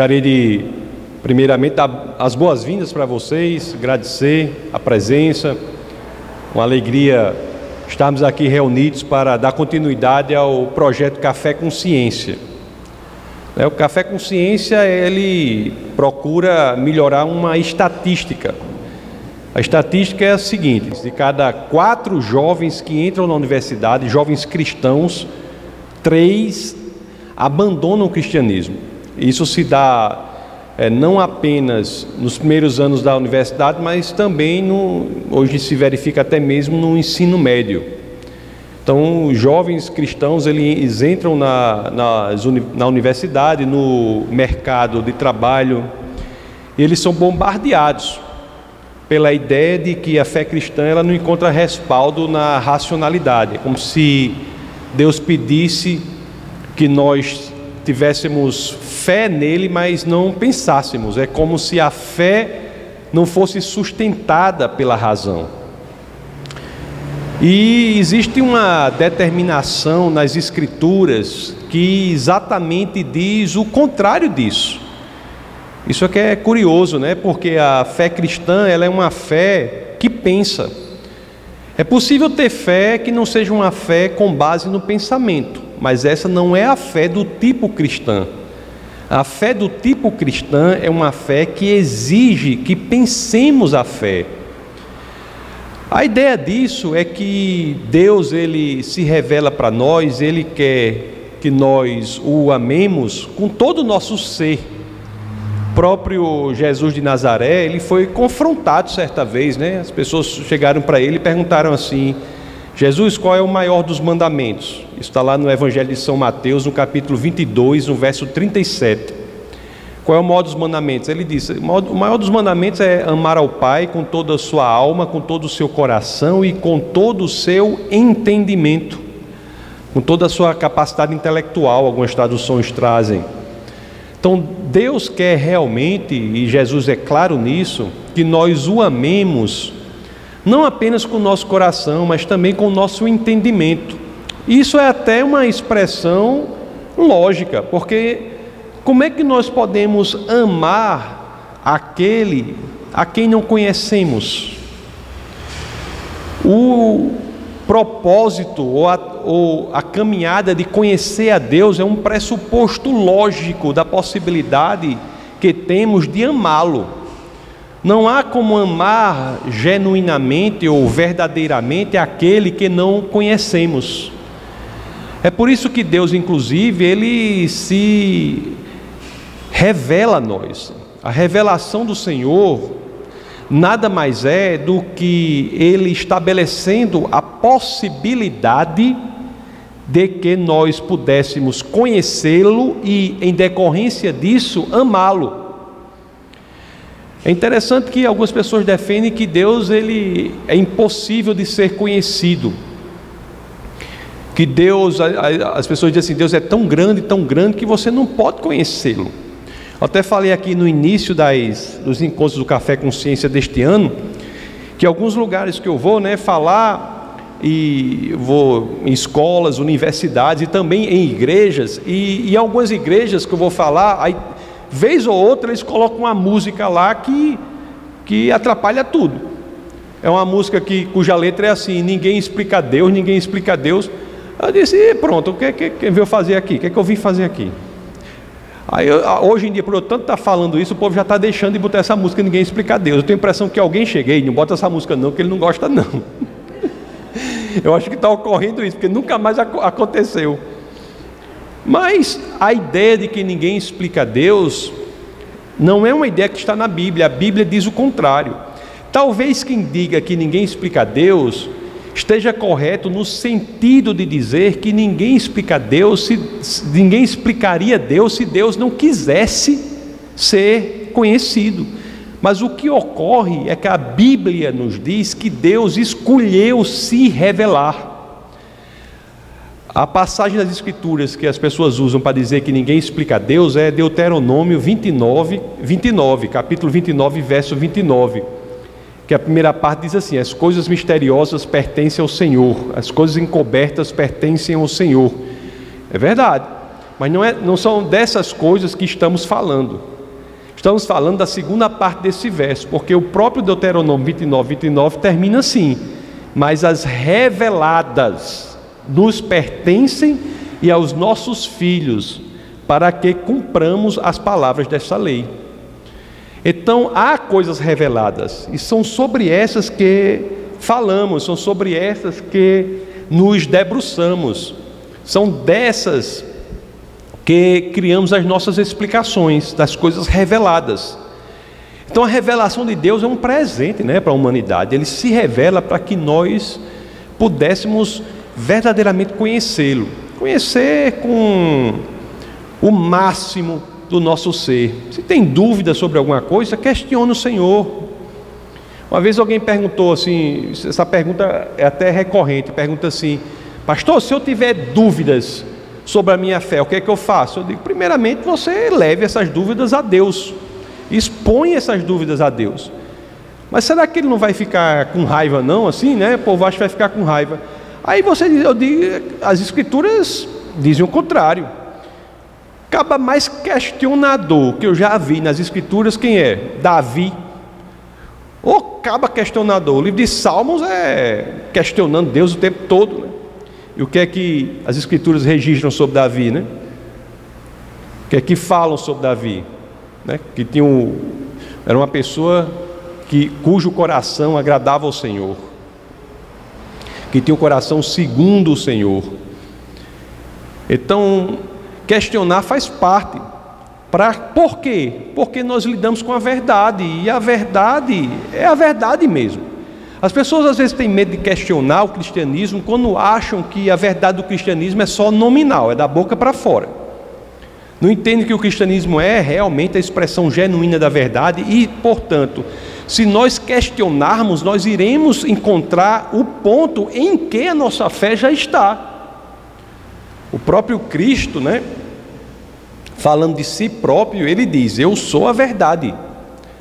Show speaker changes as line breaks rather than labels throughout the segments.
Gostaria de, primeiramente, dar as boas-vindas para vocês, agradecer a presença, uma alegria estarmos aqui reunidos para dar continuidade ao projeto Café com Ciência. É, o Café com Ciência ele procura melhorar uma estatística. A estatística é a seguinte: de cada quatro jovens que entram na universidade, jovens cristãos, três abandonam o cristianismo. Isso se dá é, não apenas nos primeiros anos da universidade, mas também no, hoje se verifica até mesmo no ensino médio. Então, os jovens cristãos eles entram na, na, universidade, no mercado de trabalho, e eles são bombardeados pela ideia de que a fé cristã ela não encontra respaldo na racionalidade. É como se Deus pedisse que nós tivéssemos fé nele, mas não pensássemos. É como se a fé não fosse sustentada pela razão. E existe uma determinação nas Escrituras que exatamente diz o contrário disso. Isso é que é curioso, né? Porque a fé cristã ela é uma fé que pensa. É possível ter fé que não seja uma fé com base no pensamento, mas essa não é a fé do tipo cristã. A fé do tipo cristã é uma fé que exige que pensemos a fé. A ideia disso é que Deus ele se revela para nós, ele quer que nós o amemos com todo o nosso ser. O próprio Jesus de Nazaré, ele foi confrontado certa vez, né? As pessoas chegaram para ele e perguntaram assim: Jesus, qual é o maior dos mandamentos? Isso está lá no Evangelho de São Mateus, no capítulo 22, no verso 37. Qual é o maior dos mandamentos? Ele disse: o maior dos mandamentos é amar ao Pai com toda a sua alma, com todo o seu coração e com todo o seu entendimento, com toda a sua capacidade intelectual, algumas traduções trazem. Então, Deus quer realmente, e Jesus é claro nisso, que nós o amemos, não apenas com o nosso coração, mas também com o nosso entendimento. Isso é até uma expressão lógica, porque como é que nós podemos amar aquele a quem não conhecemos? O propósito ou a, ou a caminhada de conhecer a Deus é um pressuposto lógico da possibilidade que temos de amá-lo. Não há como amar genuinamente ou verdadeiramente aquele que não conhecemos. É por isso que Deus, inclusive, ele se revela a nós. A revelação do Senhor nada mais é do que ele estabelecendo a possibilidade de que nós pudéssemos conhecê-lo e, em decorrência disso, amá-lo. É interessante que algumas pessoas defendem que Deus ele é impossível de ser conhecido. Que Deus, as pessoas dizem assim, Deus é tão grande, tão grande que você não pode conhecê-lo. Até falei aqui no início das, dos encontros do Café Consciência deste ano, que alguns lugares que eu vou, né, falar e vou em escolas, universidades e também em igrejas, e, e algumas igrejas que eu vou falar, aí, vez ou outra eles colocam uma música lá que, que atrapalha tudo. É uma música que, cuja letra é assim: ninguém explica Deus, ninguém explica Deus. Eu disse: pronto, o que, que, que veio fazer aqui? O que, que eu vim fazer aqui? Aí, hoje em dia, por eu tanto estar tá falando isso, o povo já está deixando de botar essa música e ninguém explicar Deus. Eu tenho a impressão que alguém cheguei, não bota essa música não, que ele não gosta não. Eu acho que está ocorrendo isso, porque nunca mais aconteceu. Mas a ideia de que ninguém explica Deus não é uma ideia que está na Bíblia, a Bíblia diz o contrário. Talvez quem diga que ninguém explica Deus esteja correto no sentido de dizer que ninguém explica Deus, se, ninguém explicaria Deus se Deus não quisesse ser conhecido. Mas o que ocorre é que a Bíblia nos diz que Deus escolheu se revelar. A passagem das Escrituras que as pessoas usam para dizer que ninguém explica Deus é Deuteronômio 29, 29, capítulo 29, verso 29 que a primeira parte diz assim: as coisas misteriosas pertencem ao Senhor, as coisas encobertas pertencem ao Senhor. É verdade. Mas não, é, não são dessas coisas que estamos falando. Estamos falando da segunda parte desse verso, porque o próprio Deuteronômio 29, 29 termina assim: Mas as reveladas nos pertencem e aos nossos filhos, para que cumpramos as palavras desta lei. Então há coisas reveladas, e são sobre essas que falamos, são sobre essas que nos debruçamos, são dessas que criamos as nossas explicações das coisas reveladas. Então a revelação de Deus é um presente né, para a humanidade, ele se revela para que nós pudéssemos verdadeiramente conhecê-lo, conhecer com o máximo do nosso ser. Se tem dúvida sobre alguma coisa, questione o Senhor. Uma vez alguém perguntou assim, essa pergunta é até recorrente, pergunta assim, pastor, se eu tiver dúvidas sobre a minha fé, o que é que eu faço? Eu digo, primeiramente, você leve essas dúvidas a Deus, expõe essas dúvidas a Deus. Mas será que ele não vai ficar com raiva, não? Assim, né? O povo acha que vai ficar com raiva. Aí você diz, eu digo, as escrituras dizem o contrário. Acaba mais questionador que eu já vi nas escrituras, quem é? Davi. Ou acaba questionador. O livro de Salmos é questionando Deus o tempo todo. Né? E o que é que as escrituras registram sobre Davi, né? O que é que falam sobre Davi? Né? Que tinha um, era uma pessoa que, cujo coração agradava ao Senhor, que tinha um coração segundo o Senhor. Então, questionar faz parte. Pra, por quê? Porque nós lidamos com a verdade, e a verdade é a verdade mesmo. As pessoas às vezes têm medo de questionar o cristianismo quando acham que a verdade do cristianismo é só nominal, é da boca para fora. Não entendem que o cristianismo é realmente a expressão genuína da verdade e, portanto, se nós questionarmos, nós iremos encontrar o ponto em que a nossa fé já está. O próprio Cristo, né, falando de si próprio, ele diz: Eu sou a verdade.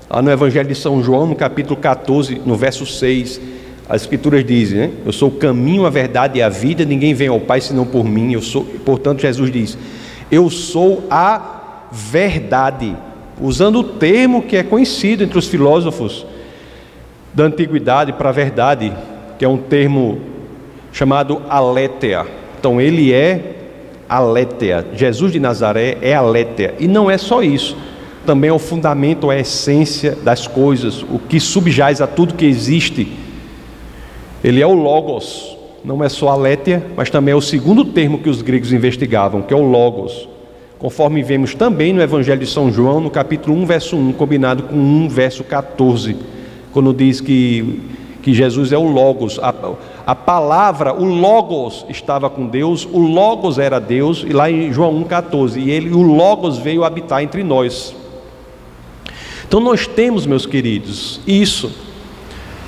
Lá no Evangelho de São João, no capítulo 14, no verso 6, as Escrituras dizem, né? Eu sou o caminho, a verdade e a vida, ninguém vem ao Pai senão por mim. Eu sou, portanto, Jesus diz: Eu sou a verdade, usando o termo que é conhecido entre os filósofos da antiguidade para a verdade, que é um termo chamado aletheia. Então, ele é aletheia. Jesus de Nazaré é aletheia. E não é só isso também é o fundamento, é a essência das coisas, o que subjaz a tudo que existe. Ele é o Logos, não é só a Létia, mas também é o segundo termo que os gregos investigavam, que é o Logos. Conforme vemos também no Evangelho de São João, no capítulo 1, verso 1, combinado com 1, verso 14, quando diz que, que Jesus é o Logos. A, a palavra, o Logos, estava com Deus, o Logos era Deus, e lá em João 1,14, e ele, o Logos veio habitar entre nós. Então nós temos, meus queridos, isso.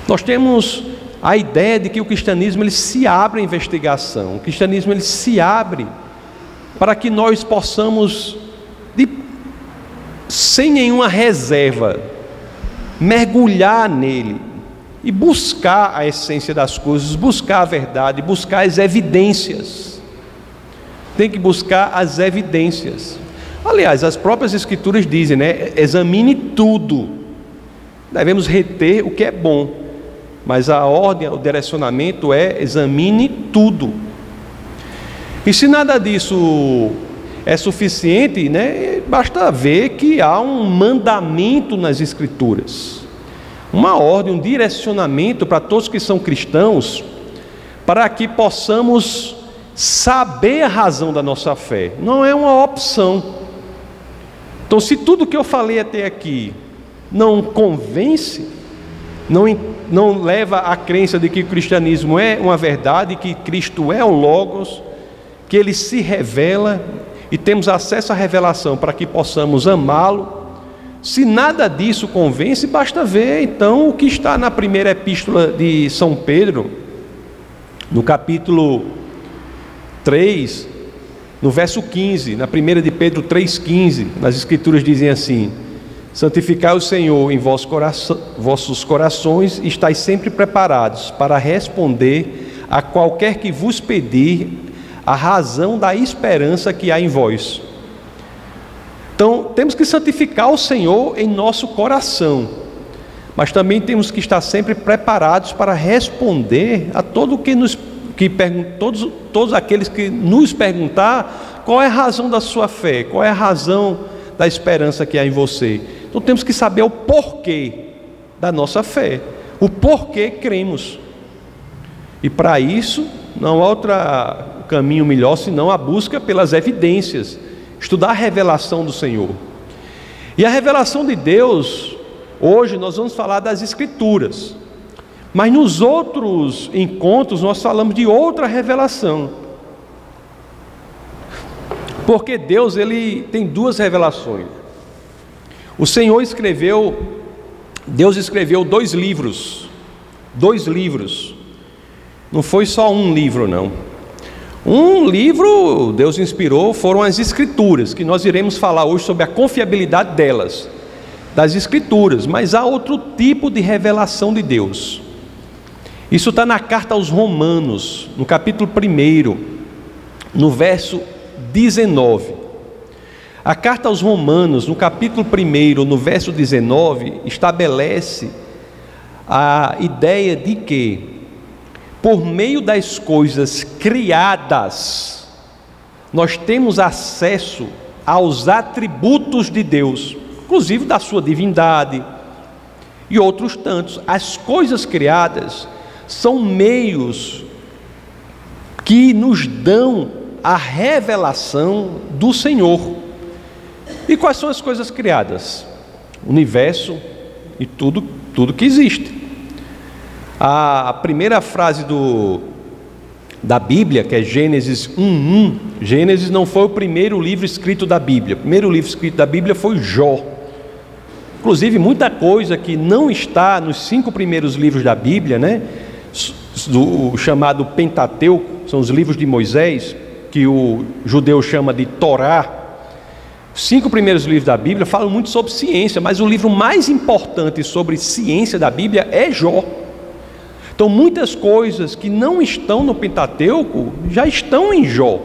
Nós temos a ideia de que o cristianismo ele se abre à investigação. O cristianismo ele se abre para que nós possamos de, sem nenhuma reserva mergulhar nele e buscar a essência das coisas, buscar a verdade, buscar as evidências. Tem que buscar as evidências. Aliás, as próprias Escrituras dizem, né? Examine tudo. Devemos reter o que é bom, mas a ordem, o direcionamento é examine tudo. E se nada disso é suficiente, né? Basta ver que há um mandamento nas Escrituras, uma ordem, um direcionamento para todos que são cristãos, para que possamos saber a razão da nossa fé. Não é uma opção. Então, se tudo que eu falei até aqui não convence, não, não leva à crença de que o cristianismo é uma verdade, que Cristo é o Logos, que ele se revela e temos acesso à revelação para que possamos amá-lo. Se nada disso convence, basta ver então o que está na primeira epístola de São Pedro, no capítulo 3, no verso 15, na primeira de Pedro 3,15, nas escrituras dizem assim: Santificai o Senhor em vossos, coração, vossos corações e estáis sempre preparados para responder a qualquer que vos pedir a razão da esperança que há em vós, Então, temos que santificar o Senhor em nosso coração, mas também temos que estar sempre preparados para responder a todo que nos que todos, todos aqueles que nos perguntar qual é a razão da sua fé, qual é a razão da esperança que há em você. Então temos que saber o porquê da nossa fé, o porquê cremos. E para isso, não há outro caminho melhor senão a busca pelas evidências, estudar a revelação do Senhor. E a revelação de Deus, hoje nós vamos falar das Escrituras, mas nos outros encontros nós falamos de outra revelação. Porque Deus ele tem duas revelações. O Senhor escreveu, Deus escreveu dois livros, dois livros. Não foi só um livro, não. Um livro Deus inspirou foram as Escrituras, que nós iremos falar hoje sobre a confiabilidade delas, das Escrituras, mas há outro tipo de revelação de Deus. Isso está na carta aos Romanos, no capítulo 1, no verso 19. A carta aos Romanos, no capítulo 1, no verso 19, estabelece a ideia de que, por meio das coisas criadas, nós temos acesso aos atributos de Deus, inclusive da sua divindade e outros tantos. As coisas criadas são meios que nos dão a revelação do Senhor. E quais são as coisas criadas? O universo e tudo, tudo que existe. A primeira frase do, da Bíblia, que é Gênesis 1:1, Gênesis não foi o primeiro livro escrito da Bíblia. O primeiro livro escrito da Bíblia foi Jó. Inclusive, muita coisa que não está nos cinco primeiros livros da Bíblia, né? do chamado Pentateuco, são os livros de Moisés, que o judeu chama de Torá. Os cinco primeiros livros da Bíblia falam muito sobre ciência, mas o livro mais importante sobre ciência da Bíblia é Jó. Então, muitas coisas que não estão no Pentateuco já estão em Jó.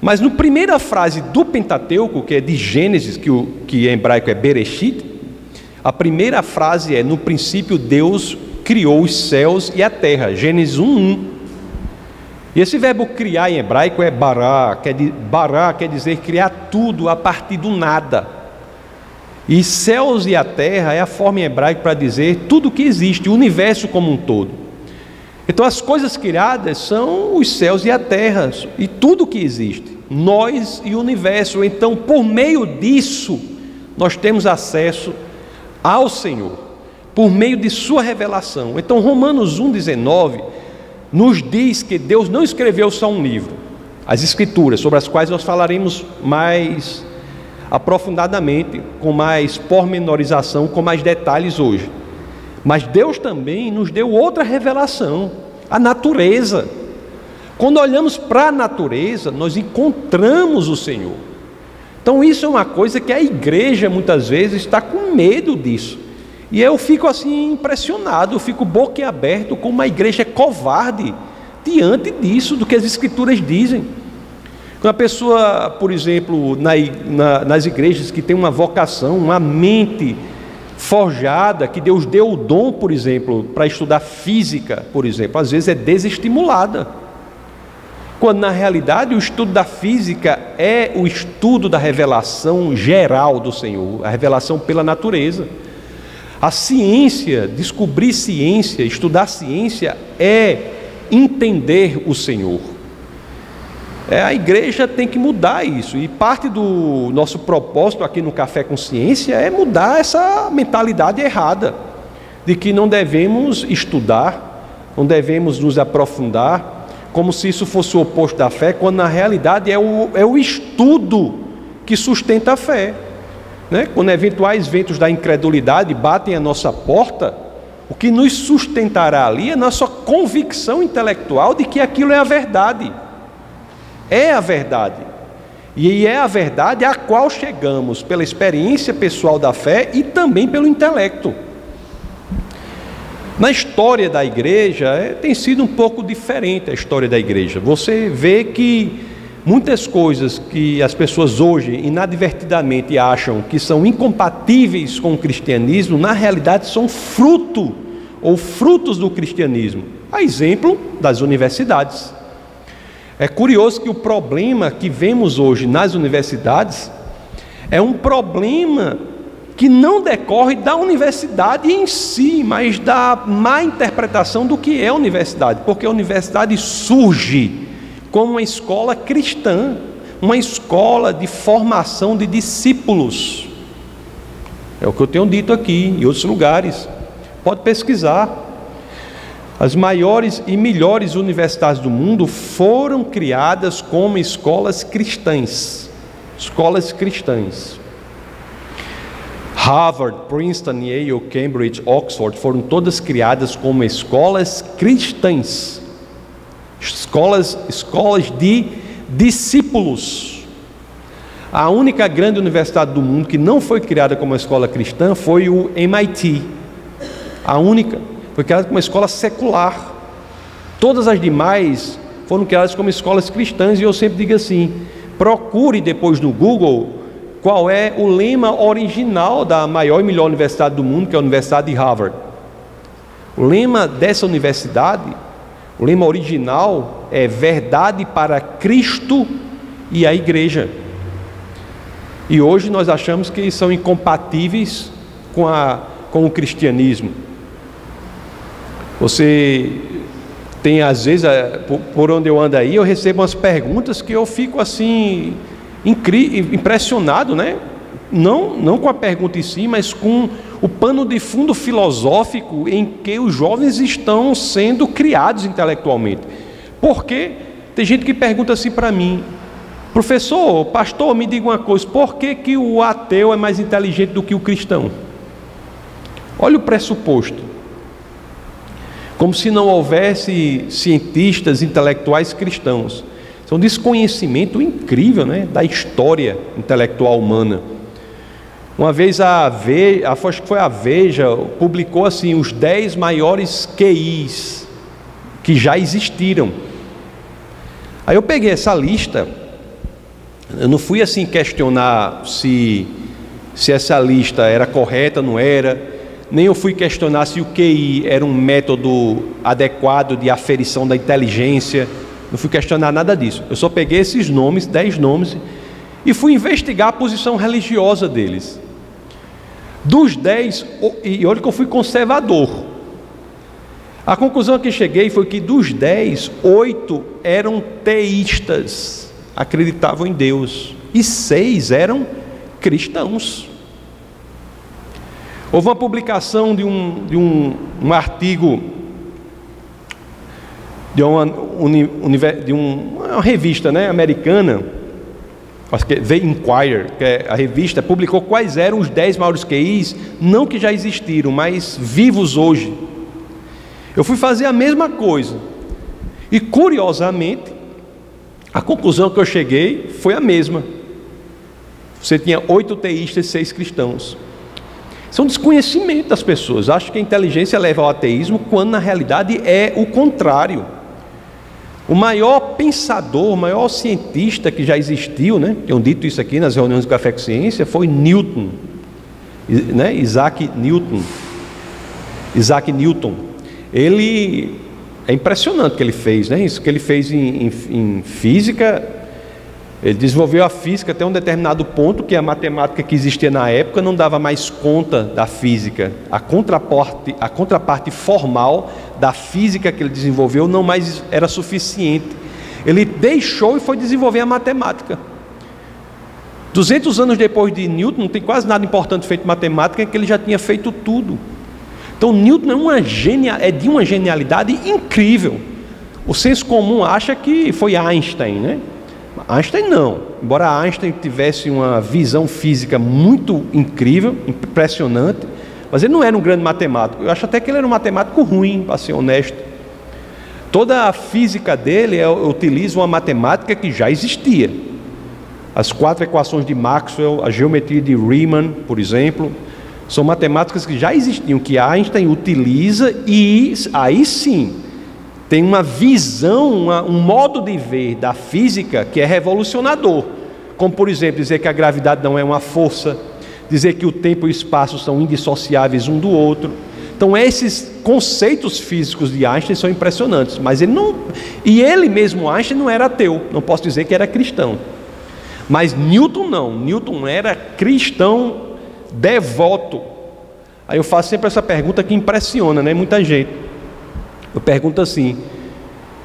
Mas na primeira frase do Pentateuco, que é de Gênesis, que, o, que em hebraico é Bereshit, a primeira frase é: No princípio Deus criou os céus e a terra. Gênesis 1:1. E esse verbo criar em hebraico é bará, quer, bará quer dizer criar tudo a partir do nada. E céus e a terra é a forma em hebraico para dizer tudo que existe, o universo como um todo. Então as coisas criadas são os céus e a terra e tudo que existe, nós e o universo. Então, por meio disso, nós temos acesso ao Senhor por meio de sua revelação. Então, Romanos 1,19 nos diz que Deus não escreveu só um livro, as Escrituras, sobre as quais nós falaremos mais aprofundadamente, com mais pormenorização, com mais detalhes hoje. Mas Deus também nos deu outra revelação, a natureza. Quando olhamos para a natureza, nós encontramos o Senhor. Então, isso é uma coisa que a igreja muitas vezes está com medo disso. E eu fico assim impressionado, eu fico boquiaberto como uma igreja é covarde diante disso, do que as escrituras dizem. Quando a pessoa, por exemplo, na, na, nas igrejas que tem uma vocação, uma mente forjada, que Deus deu o dom, por exemplo, para estudar física, por exemplo, às vezes é desestimulada. Quando na realidade o estudo da física é o estudo da revelação geral do Senhor, a revelação pela natureza. A ciência, descobrir ciência, estudar ciência é entender o Senhor. É, a igreja tem que mudar isso, e parte do nosso propósito aqui no Café com Ciência é mudar essa mentalidade errada, de que não devemos estudar, não devemos nos aprofundar, como se isso fosse o oposto da fé, quando na realidade é o, é o estudo que sustenta a fé. Né? Quando eventuais ventos da incredulidade batem a nossa porta, o que nos sustentará ali é a nossa convicção intelectual de que aquilo é a verdade. É a verdade. E é a verdade a qual chegamos pela experiência pessoal da fé e também pelo intelecto. Na história da igreja, é, tem sido um pouco diferente a história da igreja. Você vê que Muitas coisas que as pessoas hoje inadvertidamente acham que são incompatíveis com o cristianismo, na realidade são fruto ou frutos do cristianismo. A exemplo das universidades. É curioso que o problema que vemos hoje nas universidades é um problema que não decorre da universidade em si, mas da má interpretação do que é a universidade, porque a universidade surge como uma escola cristã, uma escola de formação de discípulos. É o que eu tenho dito aqui em outros lugares. Pode pesquisar. As maiores e melhores universidades do mundo foram criadas como escolas cristãs. Escolas cristãs. Harvard, Princeton, Yale, Cambridge, Oxford foram todas criadas como escolas cristãs. Escolas, escolas de discípulos. A única grande universidade do mundo que não foi criada como uma escola cristã foi o MIT. A única foi criada como uma escola secular. Todas as demais foram criadas como escolas cristãs e eu sempre digo assim: procure depois no Google qual é o lema original da maior e melhor universidade do mundo, que é a Universidade de Harvard. O lema dessa universidade, o lema original é verdade para Cristo e a igreja. E hoje nós achamos que são incompatíveis com, a, com o cristianismo. Você tem às vezes, por onde eu ando aí, eu recebo umas perguntas que eu fico assim impressionado, né? Não, não com a pergunta em si, mas com o pano de fundo filosófico em que os jovens estão sendo criados intelectualmente. Porque tem gente que pergunta assim para mim, professor, pastor, me diga uma coisa, por que, que o ateu é mais inteligente do que o cristão? Olha o pressuposto. Como se não houvesse cientistas intelectuais cristãos. Isso é um desconhecimento incrível né, da história intelectual humana. Uma vez a Veja, acho que foi a Veja, publicou assim os 10 maiores QIs que já existiram. Aí eu peguei essa lista, eu não fui assim questionar se, se essa lista era correta, não era, nem eu fui questionar se o QI era um método adequado de aferição da inteligência, não fui questionar nada disso. Eu só peguei esses nomes, dez nomes, e fui investigar a posição religiosa deles. Dos dez, e olha que eu fui conservador. A conclusão que cheguei foi que dos dez, oito eram teístas, acreditavam em Deus, e seis eram cristãos. Houve uma publicação de um, de um, um artigo de uma, de uma revista né, americana, acho que é The Inquirer, que é a revista, publicou quais eram os 10 maiores QIs, não que já existiram, mas vivos hoje. Eu fui fazer a mesma coisa. E curiosamente, a conclusão que eu cheguei foi a mesma. Você tinha oito teístas e seis cristãos. São desconhecimento das pessoas. Acho que a inteligência leva ao ateísmo, quando na realidade é o contrário. O maior pensador, o maior cientista que já existiu, né? Tenho dito isso aqui nas reuniões do Café com Ciência, foi Newton, né? Isaac Newton. Isaac Newton. Ele é impressionante o que ele fez, né? Isso que ele fez em, em, em física ele desenvolveu a física até um determinado ponto que a matemática que existia na época não dava mais conta da física. A contraparte, a contraparte formal da física que ele desenvolveu não mais era suficiente. Ele deixou e foi desenvolver a matemática. 200 anos depois de Newton, não tem quase nada importante feito em matemática, é que ele já tinha feito tudo. Então Newton é, uma genia, é de uma genialidade incrível. O senso comum acha que foi Einstein, né? Einstein não. Embora Einstein tivesse uma visão física muito incrível, impressionante, mas ele não era um grande matemático. Eu acho até que ele era um matemático ruim, para ser honesto. Toda a física dele utiliza uma matemática que já existia. As quatro equações de Maxwell, a geometria de Riemann, por exemplo, são matemáticas que já existiam, que Einstein utiliza e aí sim tem uma visão, uma, um modo de ver da física que é revolucionador. Como, por exemplo, dizer que a gravidade não é uma força, dizer que o tempo e o espaço são indissociáveis um do outro. Então, esses conceitos físicos de Einstein são impressionantes, mas ele não. E ele mesmo, Einstein, não era ateu, não posso dizer que era cristão. Mas Newton não, Newton era cristão devoto. Aí eu faço sempre essa pergunta que impressiona, né? Muita gente. Eu pergunto assim: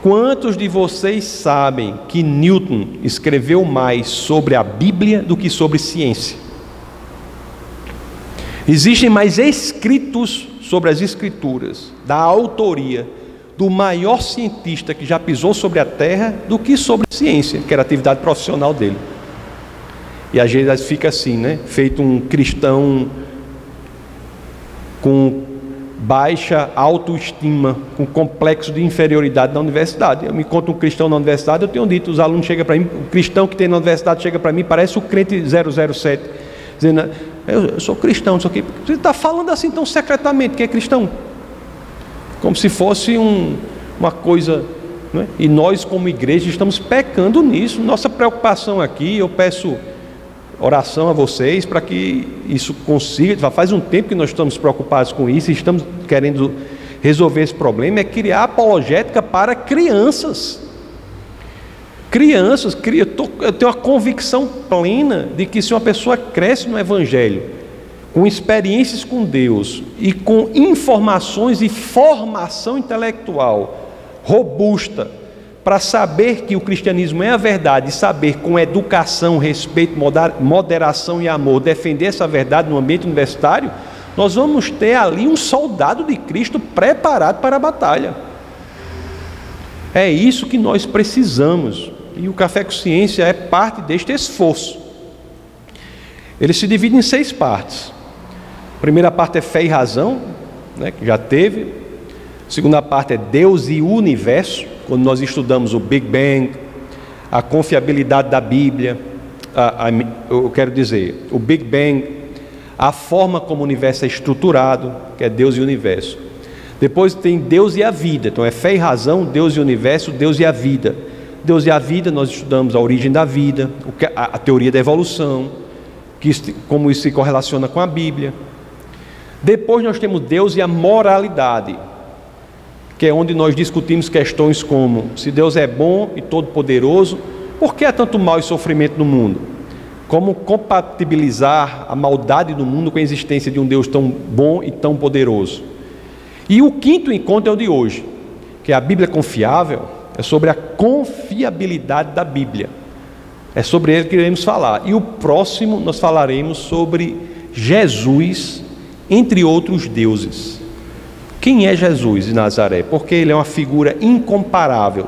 quantos de vocês sabem que Newton escreveu mais sobre a Bíblia do que sobre ciência? Existem mais escritos sobre as Escrituras, da autoria do maior cientista que já pisou sobre a terra, do que sobre ciência, que era a atividade profissional dele. E às vezes fica assim, né? Feito um cristão com baixa autoestima, com complexo de inferioridade na universidade. Eu me conto um cristão na universidade, eu tenho dito, os alunos chegam para mim, o cristão que tem na universidade chega para mim, parece o crente 007, dizendo, eu, eu sou cristão, isso aqui. Você está falando assim tão secretamente que é cristão. Como se fosse um, uma coisa. É? E nós, como igreja, estamos pecando nisso. Nossa preocupação aqui, eu peço oração a vocês para que isso consiga. Faz um tempo que nós estamos preocupados com isso e estamos querendo resolver esse problema. É criar apologética para crianças. Crianças, eu tenho a convicção plena de que se uma pessoa cresce no Evangelho, com experiências com Deus e com informações e formação intelectual robusta, para saber que o cristianismo é a verdade, saber com educação, respeito, moderação e amor defender essa verdade no ambiente universitário, nós vamos ter ali um soldado de Cristo preparado para a batalha. É isso que nós precisamos. E o Café com Ciência é parte deste esforço. Ele se divide em seis partes. A primeira parte é fé e razão, né, que já teve. A segunda parte é Deus e o universo quando nós estudamos o Big Bang, a confiabilidade da Bíblia, a, a, eu quero dizer, o Big Bang, a forma como o universo é estruturado, que é Deus e o universo. Depois tem Deus e a vida, então é fé e razão, Deus e o universo, Deus e a vida. Deus e a vida, nós estudamos a origem da vida, a, teoria da evolução, que, como isso se correlaciona com a Bíblia. Depois nós temos Deus e a moralidade, que é onde nós discutimos questões como se Deus é bom e todo-poderoso, por que há tanto mal e sofrimento no mundo? Como compatibilizar a maldade do mundo com a existência de um Deus tão bom e tão poderoso? E o quinto encontro é o de hoje, que é a Bíblia confiável, é sobre a confiabilidade da Bíblia. É sobre ele que iremos falar. E o próximo nós falaremos sobre Jesus, entre outros deuses. Quem é Jesus de Nazaré? Porque ele é uma figura incomparável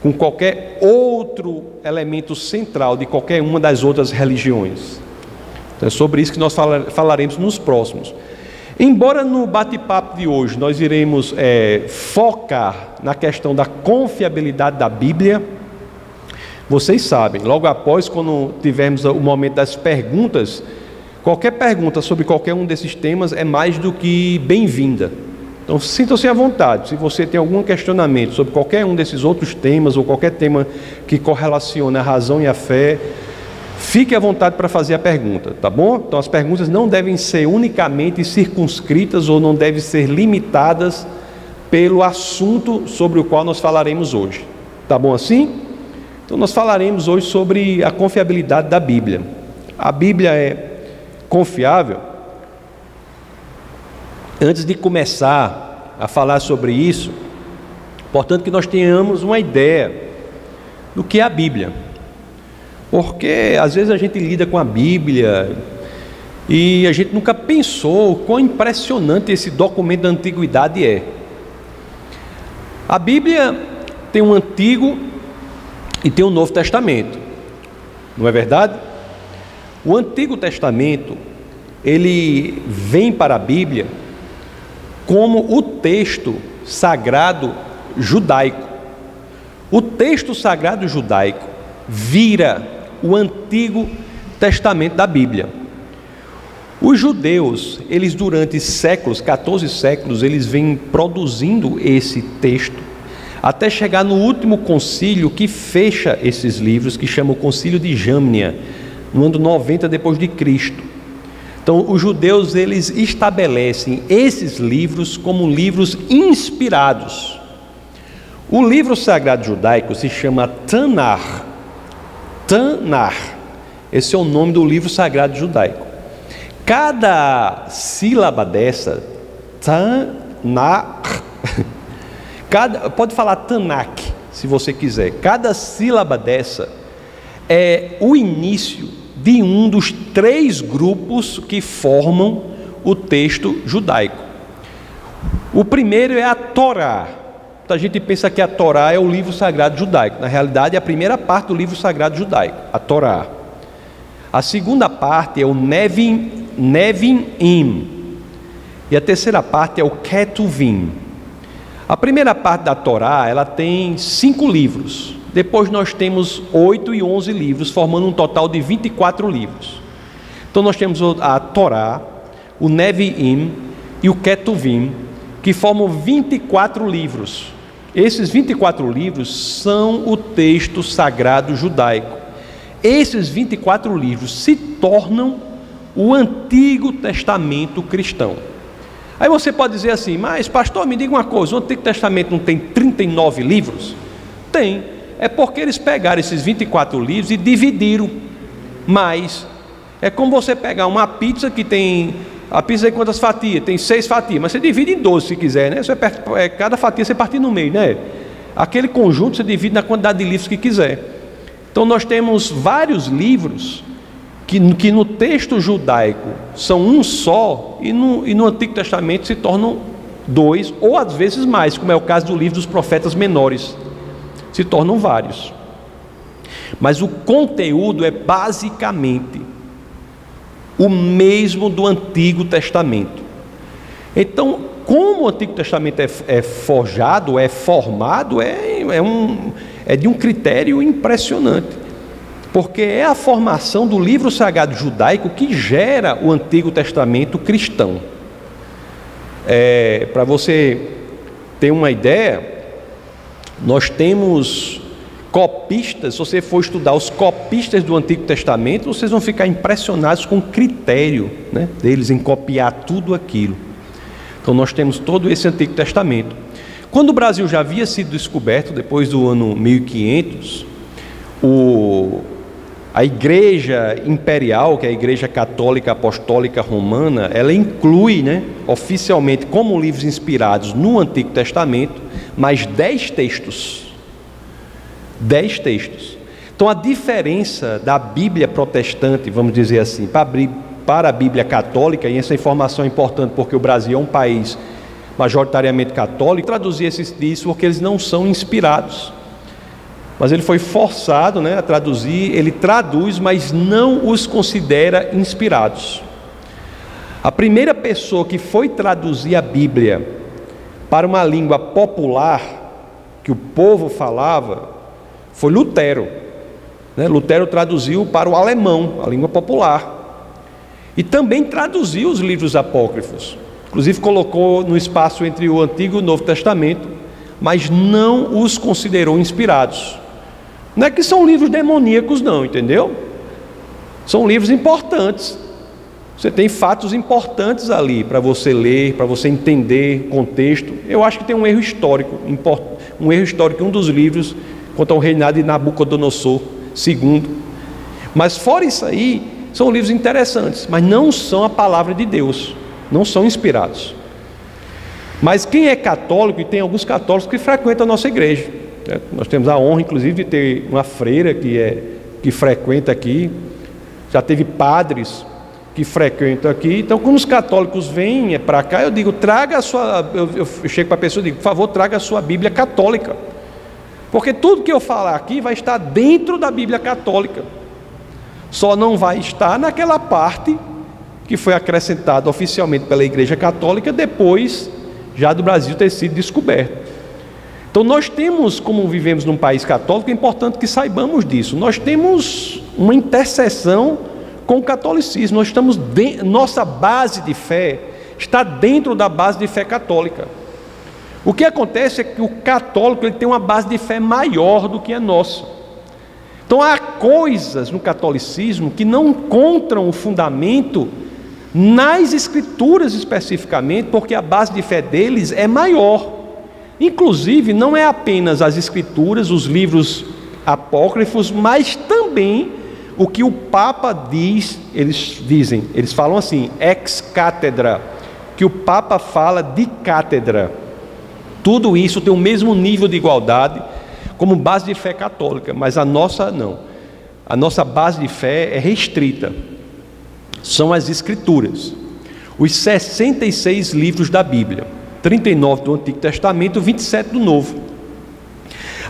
com qualquer outro elemento central de qualquer uma das outras religiões. Então é sobre isso que nós falaremos nos próximos. Embora no bate-papo de hoje nós iremos é, focar na questão da confiabilidade da Bíblia, vocês sabem, logo após, quando tivermos o momento das perguntas, qualquer pergunta sobre qualquer um desses temas é mais do que bem-vinda. Então sintam-se à vontade. Se você tem algum questionamento sobre qualquer um desses outros temas ou qualquer tema que correlaciona a razão e a fé, fique à vontade para fazer a pergunta, tá bom? Então as perguntas não devem ser unicamente circunscritas ou não devem ser limitadas pelo assunto sobre o qual nós falaremos hoje. Tá bom assim? Então nós falaremos hoje sobre a confiabilidade da Bíblia. A Bíblia é confiável Antes de começar a falar sobre isso, importante que nós tenhamos uma ideia do que é a Bíblia. Porque às vezes a gente lida com a Bíblia e a gente nunca pensou quão impressionante esse documento da antiguidade é. A Bíblia tem um Antigo e tem um Novo Testamento, não é verdade? O Antigo Testamento ele vem para a Bíblia como o texto sagrado judaico. O texto sagrado judaico vira o Antigo Testamento da Bíblia. Os judeus, eles durante séculos, 14 séculos, eles vêm produzindo esse texto até chegar no último concílio que fecha esses livros, que chama o Concílio de Jâmnia, no ano 90 depois de Cristo. Então, os judeus eles estabelecem esses livros como livros inspirados. O livro sagrado judaico se chama Tanar. Tanar. Esse é o nome do livro sagrado judaico. Cada sílaba dessa, Tanar, cada, pode falar Tanak, se você quiser. Cada sílaba dessa é o início de um dos três grupos que formam o texto judaico. O primeiro é a Torá. A gente pensa que a Torá é o livro sagrado judaico. Na realidade, é a primeira parte do livro sagrado judaico, a Torá. A segunda parte é o Nevin, Nevin Im. E a terceira parte é o Ketuvim. A primeira parte da Torá, ela tem cinco livros. Depois nós temos oito e onze livros, formando um total de 24 livros. Então nós temos a Torá, o Nevi'im e o Ketuvim, que formam 24 livros. Esses 24 livros são o texto sagrado judaico. Esses 24 livros se tornam o Antigo Testamento cristão. Aí você pode dizer assim, mas pastor, me diga uma coisa: o Antigo Testamento não tem 39 livros? Tem, é porque eles pegaram esses 24 livros e dividiram mais. É como você pegar uma pizza que tem. A pizza tem quantas fatias? Tem seis fatias, mas você divide em 12 se quiser, né? Você, é, cada fatia você partir no meio, né? Aquele conjunto você divide na quantidade de livros que quiser. Então nós temos vários livros que, que no texto judaico são um só e no, e no Antigo Testamento se tornam dois ou às vezes mais, como é o caso do livro dos profetas menores se tornam vários. Mas o conteúdo é basicamente o mesmo do Antigo Testamento. Então, como o Antigo Testamento é, é forjado, é formado, é, é, um, é de um critério impressionante. Porque é a formação do livro sagrado judaico que gera o Antigo Testamento cristão. É, Para você ter uma ideia, nós temos copistas, se você for estudar os copistas do Antigo Testamento, vocês vão ficar impressionados com o critério né, deles em copiar tudo aquilo. Então nós temos todo esse Antigo Testamento. Quando o Brasil já havia sido descoberto, depois do ano 1500, o, a Igreja Imperial, que é a Igreja Católica Apostólica Romana, ela inclui né, oficialmente como livros inspirados no Antigo Testamento mais dez textos. Dez textos. Então a diferença da Bíblia protestante, vamos dizer assim, para a Bíblia católica, e essa informação é importante porque o Brasil é um país majoritariamente católico, traduzir esses textos porque eles não são inspirados. Mas ele foi forçado né, a traduzir, ele traduz, mas não os considera inspirados. A primeira pessoa que foi traduzir a Bíblia para uma língua popular que o povo falava foi Lutero. Né? Lutero traduziu para o alemão, a língua popular. E também traduziu os livros apócrifos. Inclusive colocou no espaço entre o Antigo e o Novo Testamento, mas não os considerou inspirados. Não é que são livros demoníacos, não, entendeu? São livros importantes, você tem fatos importantes ali para você ler, para você entender contexto. Eu acho que tem um erro histórico, um erro histórico em um dos livros quanto ao reinado de Nabucodonosor II. Mas fora isso aí, são livros interessantes, mas não são a palavra de Deus, não são inspirados. Mas quem é católico, e tem alguns católicos que frequentam a nossa igreja, né? nós temos a honra, inclusive, de ter uma freira que, é, que frequenta aqui, já teve padres que frequento aqui. Então, quando os católicos vêm para cá, eu digo, traga a sua. Eu, eu chego para a pessoa e digo, por favor, traga a sua Bíblia católica. Porque tudo que eu falar aqui vai estar dentro da Bíblia católica. Só não vai estar naquela parte que foi acrescentada oficialmente pela Igreja Católica depois já do Brasil ter sido descoberto. Então nós temos, como vivemos num país católico, é importante que saibamos disso. Nós temos uma intercessão com o catolicismo. Nós estamos de, nossa base de fé está dentro da base de fé católica. O que acontece é que o católico ele tem uma base de fé maior do que a nossa. Então há coisas no catolicismo que não encontram o fundamento nas escrituras especificamente, porque a base de fé deles é maior. Inclusive, não é apenas as escrituras, os livros apócrifos, mas também o que o Papa diz, eles dizem, eles falam assim, ex cátedra, que o Papa fala de cátedra. Tudo isso tem o mesmo nível de igualdade como base de fé católica, mas a nossa não. A nossa base de fé é restrita. São as escrituras. Os 66 livros da Bíblia, 39 do Antigo Testamento, 27 do Novo.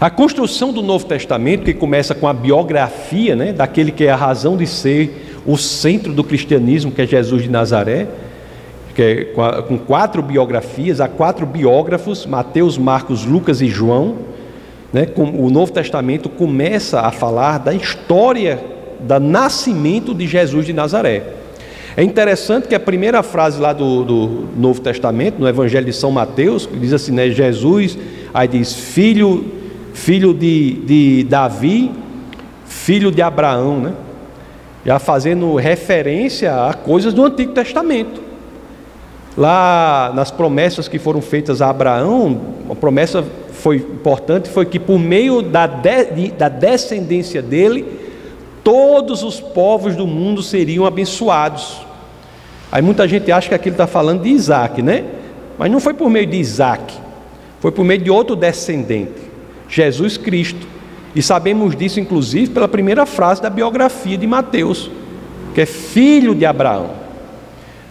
A construção do Novo Testamento, que começa com a biografia né, daquele que é a razão de ser o centro do cristianismo, que é Jesus de Nazaré, que é com quatro biografias, há quatro biógrafos, Mateus, Marcos, Lucas e João. Né, o Novo Testamento começa a falar da história do nascimento de Jesus de Nazaré. É interessante que a primeira frase lá do, do Novo Testamento, no Evangelho de São Mateus, diz assim, né, Jesus, aí diz, filho filho de, de Davi, filho de Abraão, né? já fazendo referência a coisas do Antigo Testamento. Lá nas promessas que foram feitas a Abraão, uma promessa foi importante foi que por meio da, de, da descendência dele, todos os povos do mundo seriam abençoados. Aí muita gente acha que aquilo está falando de Isaac, né? Mas não foi por meio de Isaac, foi por meio de outro descendente. Jesus Cristo. E sabemos disso, inclusive, pela primeira frase da biografia de Mateus, que é filho de Abraão.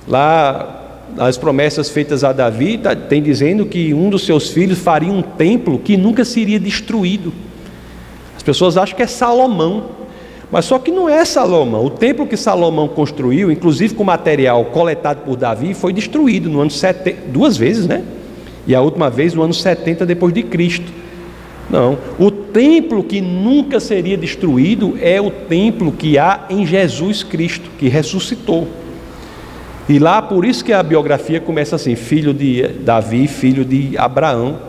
Lá, as promessas feitas a Davi, tá, tem dizendo que um dos seus filhos faria um templo que nunca seria destruído. As pessoas acham que é Salomão, mas só que não é Salomão. O templo que Salomão construiu, inclusive com material coletado por Davi, foi destruído no ano 70, duas vezes, né? E a última vez no ano 70 depois de Cristo. Não, o templo que nunca seria destruído é o templo que há em Jesus Cristo, que ressuscitou. E lá, por isso que a biografia começa assim: filho de Davi, filho de Abraão.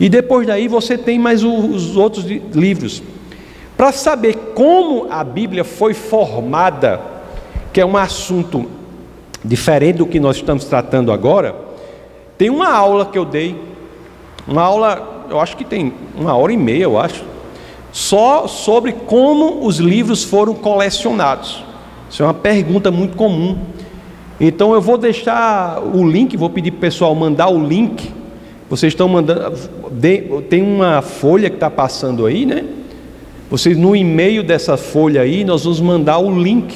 E depois daí você tem mais os outros livros. Para saber como a Bíblia foi formada, que é um assunto diferente do que nós estamos tratando agora, tem uma aula que eu dei, uma aula eu acho que tem uma hora e meia, eu acho, só sobre como os livros foram colecionados. Isso é uma pergunta muito comum. Então eu vou deixar o link, vou pedir para o pessoal mandar o link. Vocês estão mandando. Tem uma folha que está passando aí, né? Vocês no e-mail dessa folha aí, nós vamos mandar o link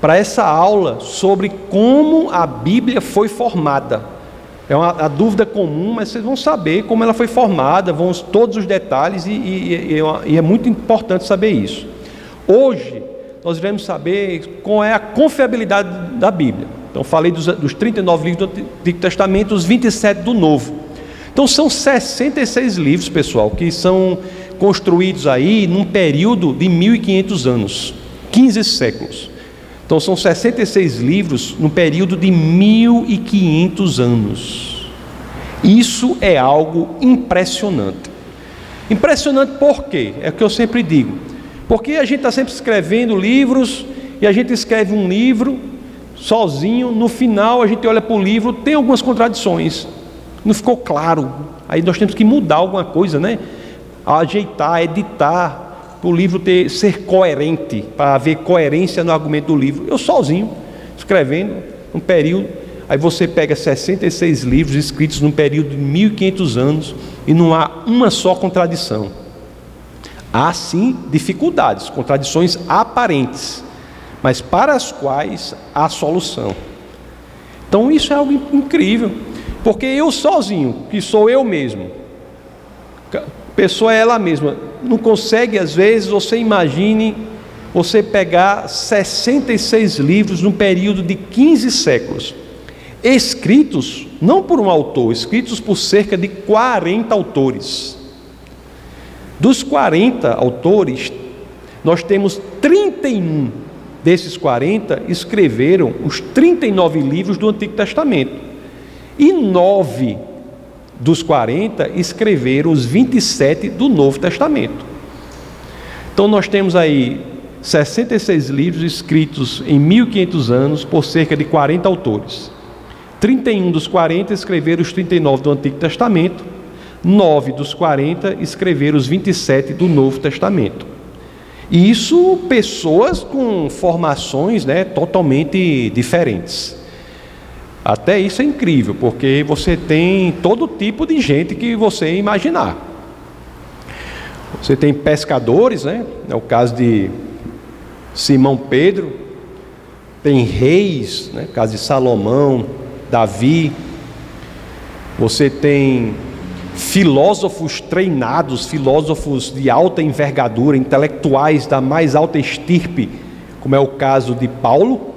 para essa aula sobre como a Bíblia foi formada. É uma dúvida comum, mas vocês vão saber como ela foi formada, vão todos os detalhes e, e, e, e é muito importante saber isso. Hoje nós iremos saber qual é a confiabilidade da Bíblia. Então falei dos, dos 39 livros do Antigo Testamento, os 27 do Novo. Então são 66 livros, pessoal, que são construídos aí num período de 1500 anos, 15 séculos. Então são 66 livros no período de 1500 anos. Isso é algo impressionante. Impressionante por quê? É o que eu sempre digo. Porque a gente está sempre escrevendo livros e a gente escreve um livro sozinho, no final a gente olha para o livro, tem algumas contradições. Não ficou claro. Aí nós temos que mudar alguma coisa, né? Ajeitar, editar, o livro ter, ser coerente, para haver coerência no argumento do livro. Eu sozinho, escrevendo um período, aí você pega 66 livros escritos num período de 1500 anos e não há uma só contradição. Há sim dificuldades, contradições aparentes, mas para as quais há solução. Então isso é algo incrível, porque eu sozinho, que sou eu mesmo, pessoa é ela mesma, não consegue, às vezes, você imagine você pegar 66 livros num período de 15 séculos, escritos não por um autor, escritos por cerca de 40 autores. Dos 40 autores, nós temos 31 desses 40 escreveram os 39 livros do Antigo Testamento. E nove dos 40 escreveram os 27 do Novo Testamento. Então nós temos aí 66 livros escritos em 1500 anos por cerca de 40 autores. 31 dos 40 escreveram os 39 do Antigo Testamento, 9 dos 40 escreveram os 27 do Novo Testamento. E isso pessoas com formações né, totalmente diferentes. Até isso é incrível, porque você tem todo tipo de gente que você imaginar. Você tem pescadores, né? É o caso de Simão Pedro, tem reis, né? caso de Salomão, Davi. Você tem filósofos treinados, filósofos de alta envergadura, intelectuais da mais alta estirpe, como é o caso de Paulo.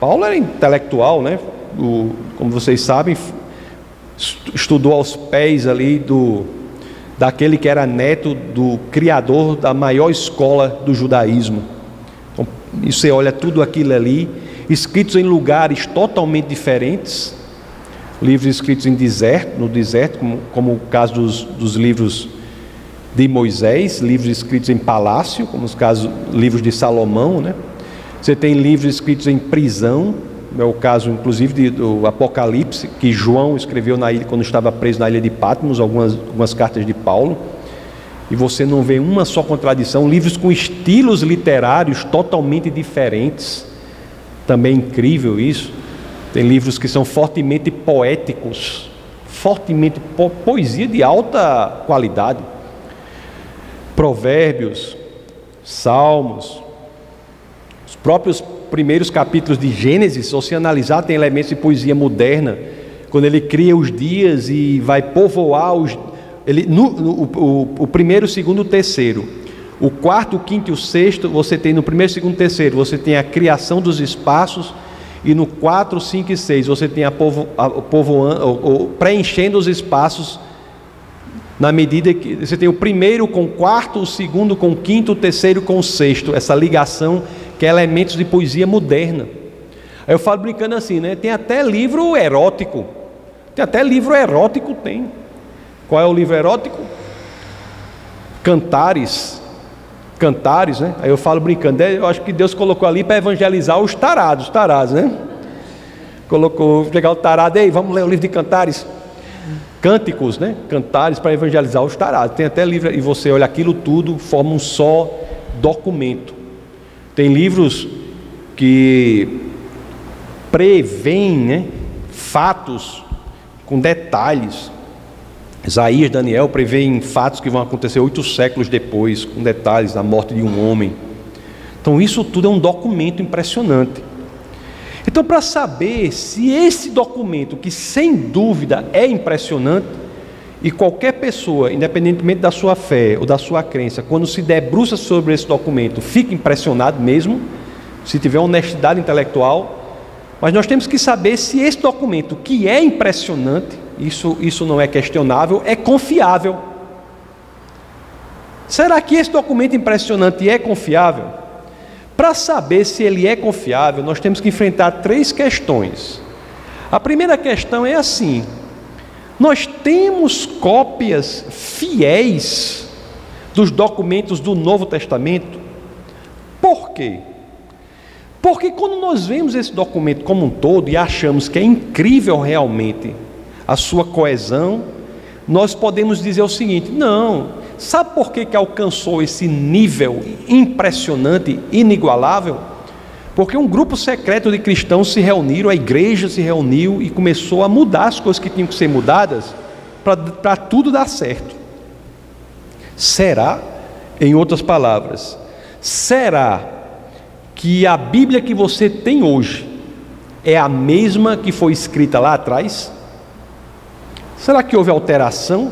Paulo era intelectual, né? Como vocês sabem, estudou aos pés ali do daquele que era neto do criador da maior escola do judaísmo. Então, e você olha tudo aquilo ali, escritos em lugares totalmente diferentes, livros escritos em deserto, no deserto, como, como o caso dos, dos, livros de Moisés, livros escritos em palácio, como os casos livros de Salomão, né? Você tem livros escritos em prisão, é o caso inclusive de, do Apocalipse, que João escreveu na ilha quando estava preso na ilha de Patmos, algumas, algumas cartas de Paulo. E você não vê uma só contradição, livros com estilos literários totalmente diferentes. Também é incrível isso. Tem livros que são fortemente poéticos, fortemente po poesia de alta qualidade. Provérbios, Salmos, os próprios primeiros capítulos de Gênesis, se você analisar, tem elementos de poesia moderna, quando ele cria os dias e vai povoar os. Ele, no, no o, o, primeiro, o segundo, o terceiro. O quarto, o quinto e o sexto, você tem no primeiro, segundo terceiro, você tem a criação dos espaços e no 4, 5 e 6 você tem a, povo, a povoando, preenchendo os espaços na medida que você tem o primeiro com o quarto, o segundo com o quinto, o terceiro com o sexto, essa ligação que é elementos de poesia moderna. Aí eu falo brincando assim, né? Tem até livro erótico. Tem até livro erótico, tem. Qual é o livro erótico? Cantares. Cantares, né? Aí eu falo brincando, é, eu acho que Deus colocou ali para evangelizar os tarados, tarados, né? Colocou, pegar o tarado, aí, vamos ler o livro de Cantares. Cânticos, né? Cantares para evangelizar os tarados. Tem até livro, e você olha aquilo tudo, forma um só documento. Tem livros que prevêem né, fatos com detalhes. Isaías, Daniel prevêem fatos que vão acontecer oito séculos depois, com detalhes da morte de um homem. Então, isso tudo é um documento impressionante. Então, para saber se esse documento, que sem dúvida é impressionante, e qualquer pessoa, independentemente da sua fé ou da sua crença, quando se debruça sobre esse documento, fica impressionado mesmo, se tiver honestidade intelectual. Mas nós temos que saber se esse documento, que é impressionante, isso, isso não é questionável, é confiável. Será que esse documento impressionante é confiável? Para saber se ele é confiável, nós temos que enfrentar três questões. A primeira questão é assim: nós temos cópias fiéis dos documentos do Novo Testamento. Por quê? Porque quando nós vemos esse documento como um todo e achamos que é incrível realmente a sua coesão, nós podemos dizer o seguinte: não, sabe por que, que alcançou esse nível impressionante, inigualável? Porque um grupo secreto de cristãos se reuniram, a igreja se reuniu e começou a mudar as coisas que tinham que ser mudadas para tudo dar certo. Será, em outras palavras, será que a Bíblia que você tem hoje é a mesma que foi escrita lá atrás? Será que houve alteração?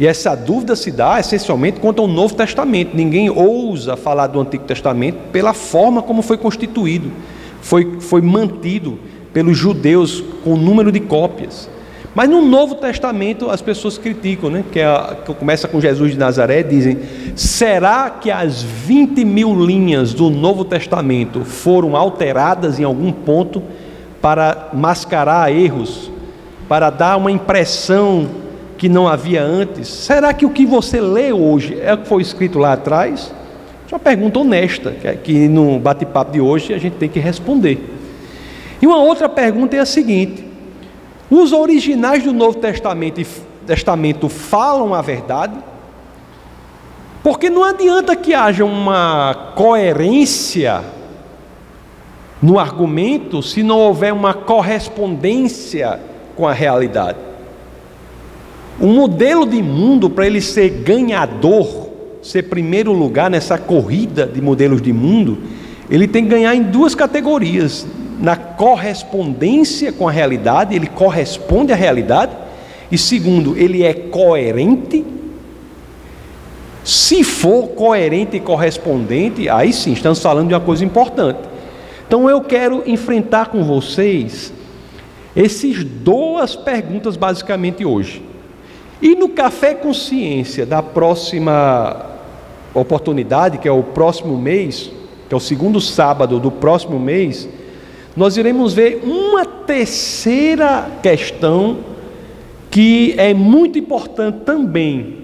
E essa dúvida se dá essencialmente quanto ao Novo Testamento. Ninguém ousa falar do Antigo Testamento pela forma como foi constituído, foi, foi mantido pelos judeus com o número de cópias. Mas no Novo Testamento as pessoas criticam, né? que, é, que começa com Jesus de Nazaré, dizem: será que as 20 mil linhas do Novo Testamento foram alteradas em algum ponto para mascarar erros para dar uma impressão que não havia antes? Será que o que você lê hoje é o que foi escrito lá atrás? É uma pergunta honesta, que no bate-papo de hoje a gente tem que responder. E uma outra pergunta é a seguinte: os originais do Novo Testamento, Testamento falam a verdade? Porque não adianta que haja uma coerência no argumento se não houver uma correspondência com a realidade. Um modelo de mundo para ele ser ganhador, ser primeiro lugar nessa corrida de modelos de mundo, ele tem que ganhar em duas categorias: na correspondência com a realidade, ele corresponde à realidade, e segundo, ele é coerente. Se for coerente e correspondente, aí sim estamos falando de uma coisa importante. Então eu quero enfrentar com vocês esses duas perguntas basicamente hoje. E no Café Consciência da próxima oportunidade, que é o próximo mês, que é o segundo sábado do próximo mês, nós iremos ver uma terceira questão que é muito importante também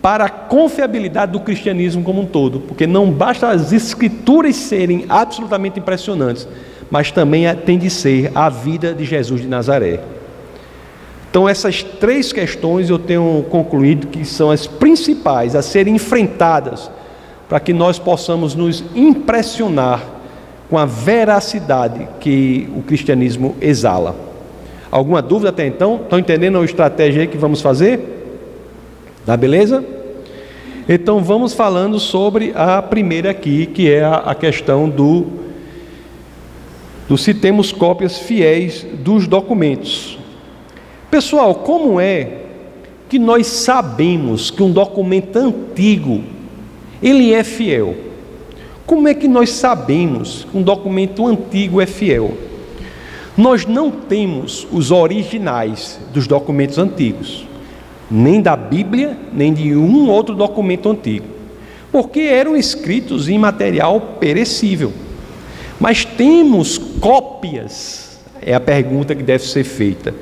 para a confiabilidade do cristianismo como um todo, porque não basta as escrituras serem absolutamente impressionantes, mas também tem de ser a vida de Jesus de Nazaré. Então, essas três questões eu tenho concluído que são as principais a serem enfrentadas para que nós possamos nos impressionar com a veracidade que o cristianismo exala. Alguma dúvida até então? Estão entendendo a estratégia que vamos fazer? Tá beleza? Então vamos falando sobre a primeira aqui, que é a, questão do, do se temos cópias fiéis dos documentos. Pessoal, como é que nós sabemos que um documento antigo ele é fiel? Como é que nós sabemos que um documento antigo é fiel? Nós não temos os originais dos documentos antigos, nem da Bíblia, nem de um outro documento antigo, porque eram escritos em material perecível. Mas temos cópias, é a pergunta que deve ser feita,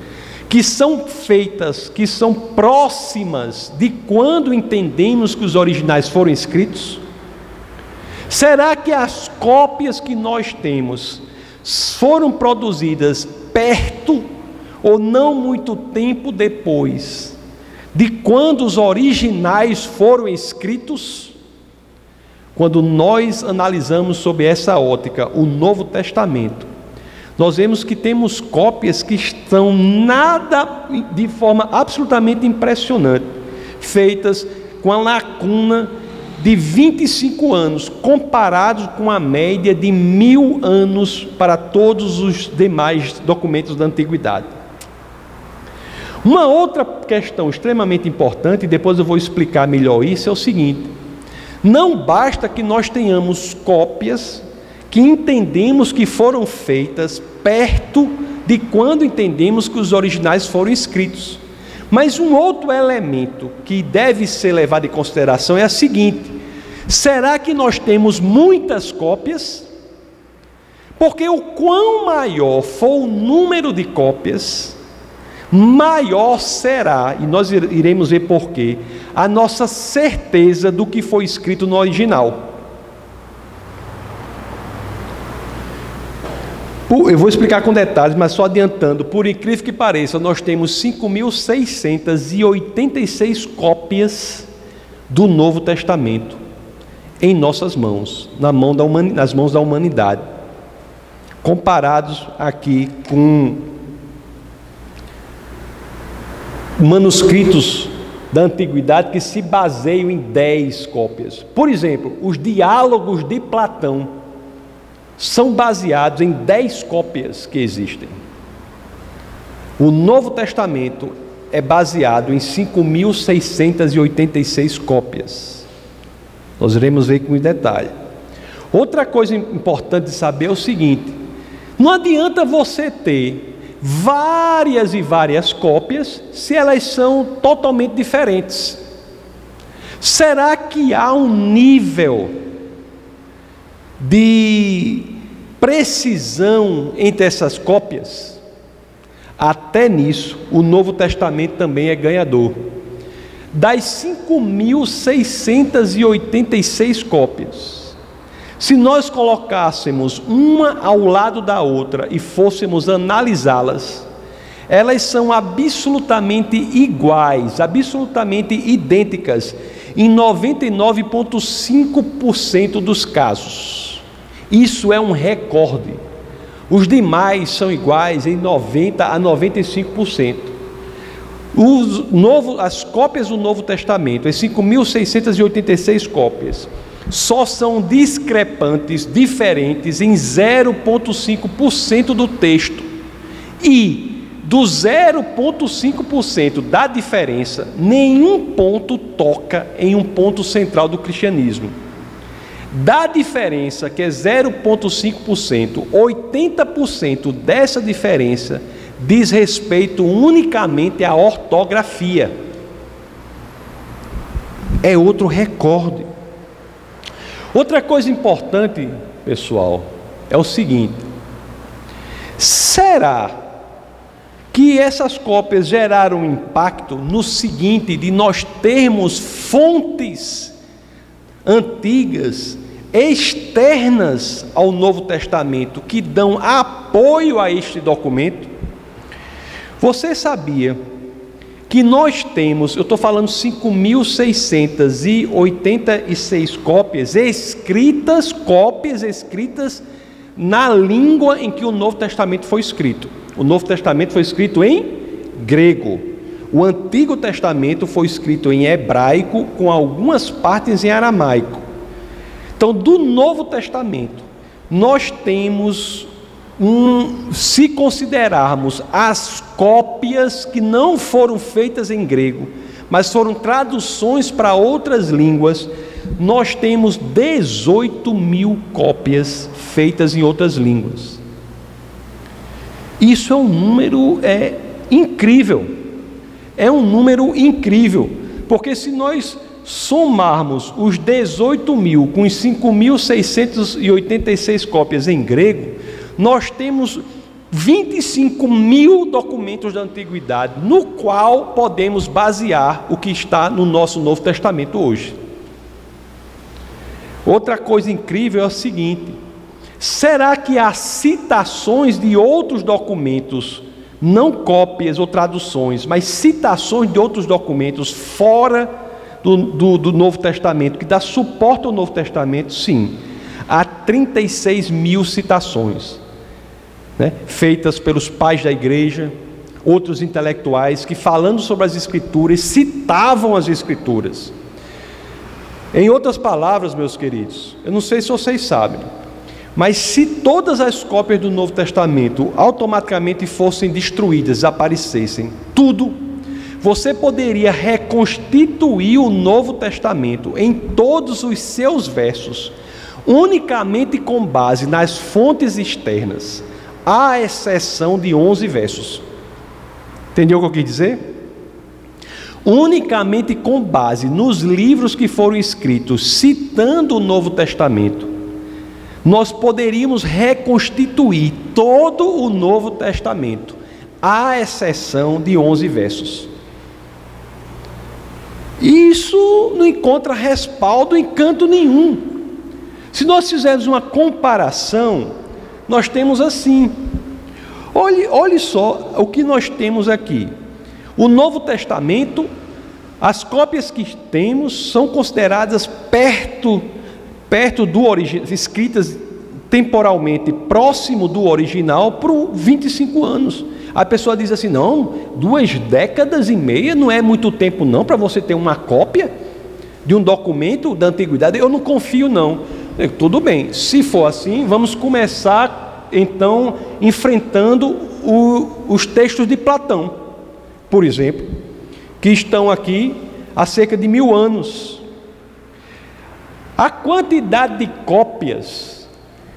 que são feitas, que são próximas de quando entendemos que os originais foram escritos? Será que as cópias que nós temos foram produzidas perto ou não muito tempo depois de quando os originais foram escritos? Quando nós analisamos sob essa ótica o Novo Testamento, nós vemos que temos cópias que estão nada de forma absolutamente impressionante, feitas com a lacuna de 25 anos, comparados com a média de mil anos para todos os demais documentos da antiguidade. Uma outra questão extremamente importante, e depois eu vou explicar melhor isso, é o seguinte: não basta que nós tenhamos cópias que entendemos que foram feitas perto de quando entendemos que os originais foram escritos. Mas um outro elemento que deve ser levado em consideração é a seguinte: será que nós temos muitas cópias? Porque o quão maior for o número de cópias, maior será, e nós iremos ver porquê, a nossa certeza do que foi escrito no original. Eu vou explicar com detalhes, mas só adiantando, por incrível que pareça, nós temos 5.686 cópias do Novo Testamento em nossas mãos, na mão da nas mãos da humanidade, comparados aqui com manuscritos da antiguidade que se baseiam em 10 cópias. Por exemplo, os diálogos de Platão são baseados em dez cópias que existem. O Novo Testamento é baseado em 5.686 cópias. Nós iremos ver com detalhe. Outra coisa importante de saber é o seguinte: não adianta você ter várias e várias cópias se elas são totalmente diferentes. Será que há um nível de precisão entre essas cópias? Até nisso, o Novo Testamento também é ganhador. Das 5.686 cópias, se nós colocássemos uma ao lado da outra e fôssemos analisá-las, elas são absolutamente iguais, absolutamente idênticas em 99,5% dos casos. Isso é um recorde. Os demais são iguais em 90 a 95%. Os novo, as cópias do Novo Testamento, as 5.686 cópias, só são discrepantes, diferentes em 0,5% do texto. E do 0,5% da diferença, nenhum ponto toca em um ponto central do cristianismo. Da diferença, que é 0,5%, 80% dessa diferença diz respeito unicamente à ortografia. É outro recorde. Outra coisa importante, pessoal, é o seguinte: será que essas cópias geraram impacto no seguinte de nós termos fontes antigas externas ao Novo Testamento que dão apoio a este documento. Você sabia que nós temos, eu estou falando 5.686 cópias escritas, cópias escritas na língua em que o Novo Testamento foi escrito. O Novo Testamento foi escrito em grego. O Antigo Testamento foi escrito em hebraico, com algumas partes em aramaico. Então, do Novo Testamento, nós temos um, se considerarmos as cópias que não foram feitas em grego, mas foram traduções para outras línguas, nós temos 18 mil cópias feitas em outras línguas. Isso é um número é, incrível. É um número incrível, porque se nós somarmos os 18 mil com os 5.686 cópias em grego, nós temos 25 mil documentos da antiguidade, no qual podemos basear o que está no nosso Novo Testamento hoje. Outra coisa incrível é o seguinte: Será que há citações de outros documentos, não cópias ou traduções, mas citações de outros documentos fora do, do, do Novo Testamento, que dá suporte ao Novo Testamento? Sim. Há 36 mil citações, né, feitas pelos pais da igreja, outros intelectuais, que falando sobre as Escrituras, citavam as Escrituras. Em outras palavras, meus queridos, eu não sei se vocês sabem, mas se todas as cópias do Novo Testamento automaticamente fossem destruídas, desaparecessem, tudo, você poderia reconstituir o Novo Testamento em todos os seus versos, unicamente com base nas fontes externas, à exceção de 11 versos. Entendeu o que eu quis dizer? Unicamente com base nos livros que foram escritos citando o Novo Testamento, nós poderíamos reconstituir todo o Novo Testamento, à exceção de 11 versos. Isso não encontra respaldo em canto nenhum. Se nós fizermos uma comparação, nós temos assim. Olhe, olhe só o que nós temos aqui. O Novo Testamento, as cópias que temos são consideradas perto perto do original, escritas temporalmente próximo do original por 25 anos. A pessoa diz assim: não, duas décadas e meia não é muito tempo, não, para você ter uma cópia de um documento da antiguidade. Eu não confio, não. Tudo bem, se for assim, vamos começar então enfrentando o, os textos de Platão, por exemplo, que estão aqui há cerca de mil anos a quantidade de cópias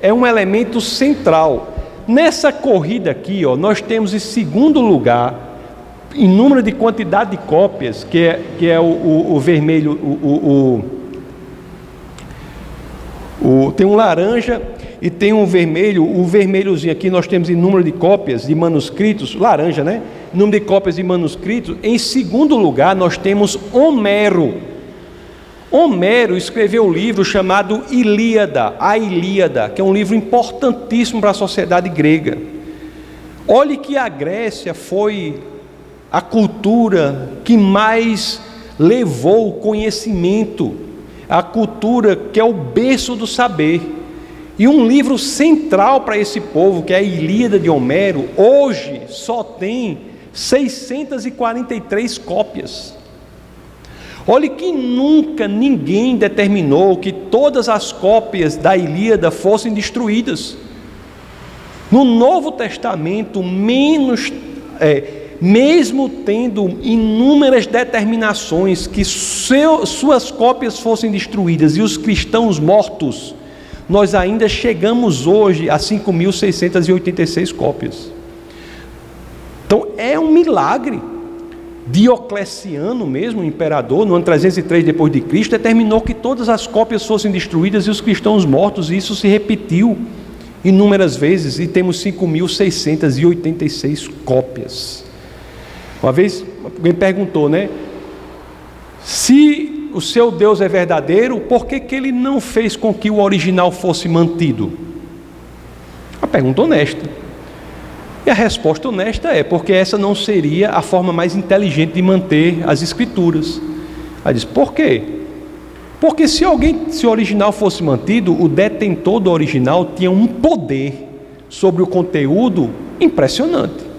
é um elemento central. Nessa corrida aqui, ó, nós temos em segundo lugar, em número de quantidade de cópias, que é, que é o, o, o vermelho, o, o, tem um laranja. e tem um vermelho, o vermelhozinho aqui nós temos em número de cópias de manuscritos, laranja, né? Número de cópias de manuscritos. Em segundo lugar, nós temos Homero. Homero escreveu um livro chamado Ilíada, a Ilíada, que é um livro importantíssimo para a sociedade grega. Olhe que a Grécia foi a cultura que mais levou o conhecimento, a cultura que é o berço do saber. E um livro central para esse povo, que é a Ilíada de Homero, hoje só tem 643 cópias. Olhe que nunca ninguém determinou que todas as cópias da Ilíada fossem destruídas. No Novo Testamento, menos, é, mesmo tendo inúmeras determinações que seu, suas cópias fossem destruídas e os cristãos mortos, nós ainda chegamos hoje a 5.686 cópias. Então é um milagre. Diocleciano mesmo, o imperador, no ano 303 depois de Cristo, determinou que todas as cópias fossem destruídas e os cristãos mortos, e isso se repetiu inúmeras vezes e temos 5.686 cópias. Uma vez alguém perguntou, né? Se o seu Deus é verdadeiro, por que, que ele não fez com que o original fosse mantido? A pergunta honesta. E a resposta honesta é: porque essa não seria a forma mais inteligente de manter as escrituras. Ela diz: por quê? Porque se alguém, se o original fosse mantido, o detentor do original tinha um poder sobre o conteúdo impressionante.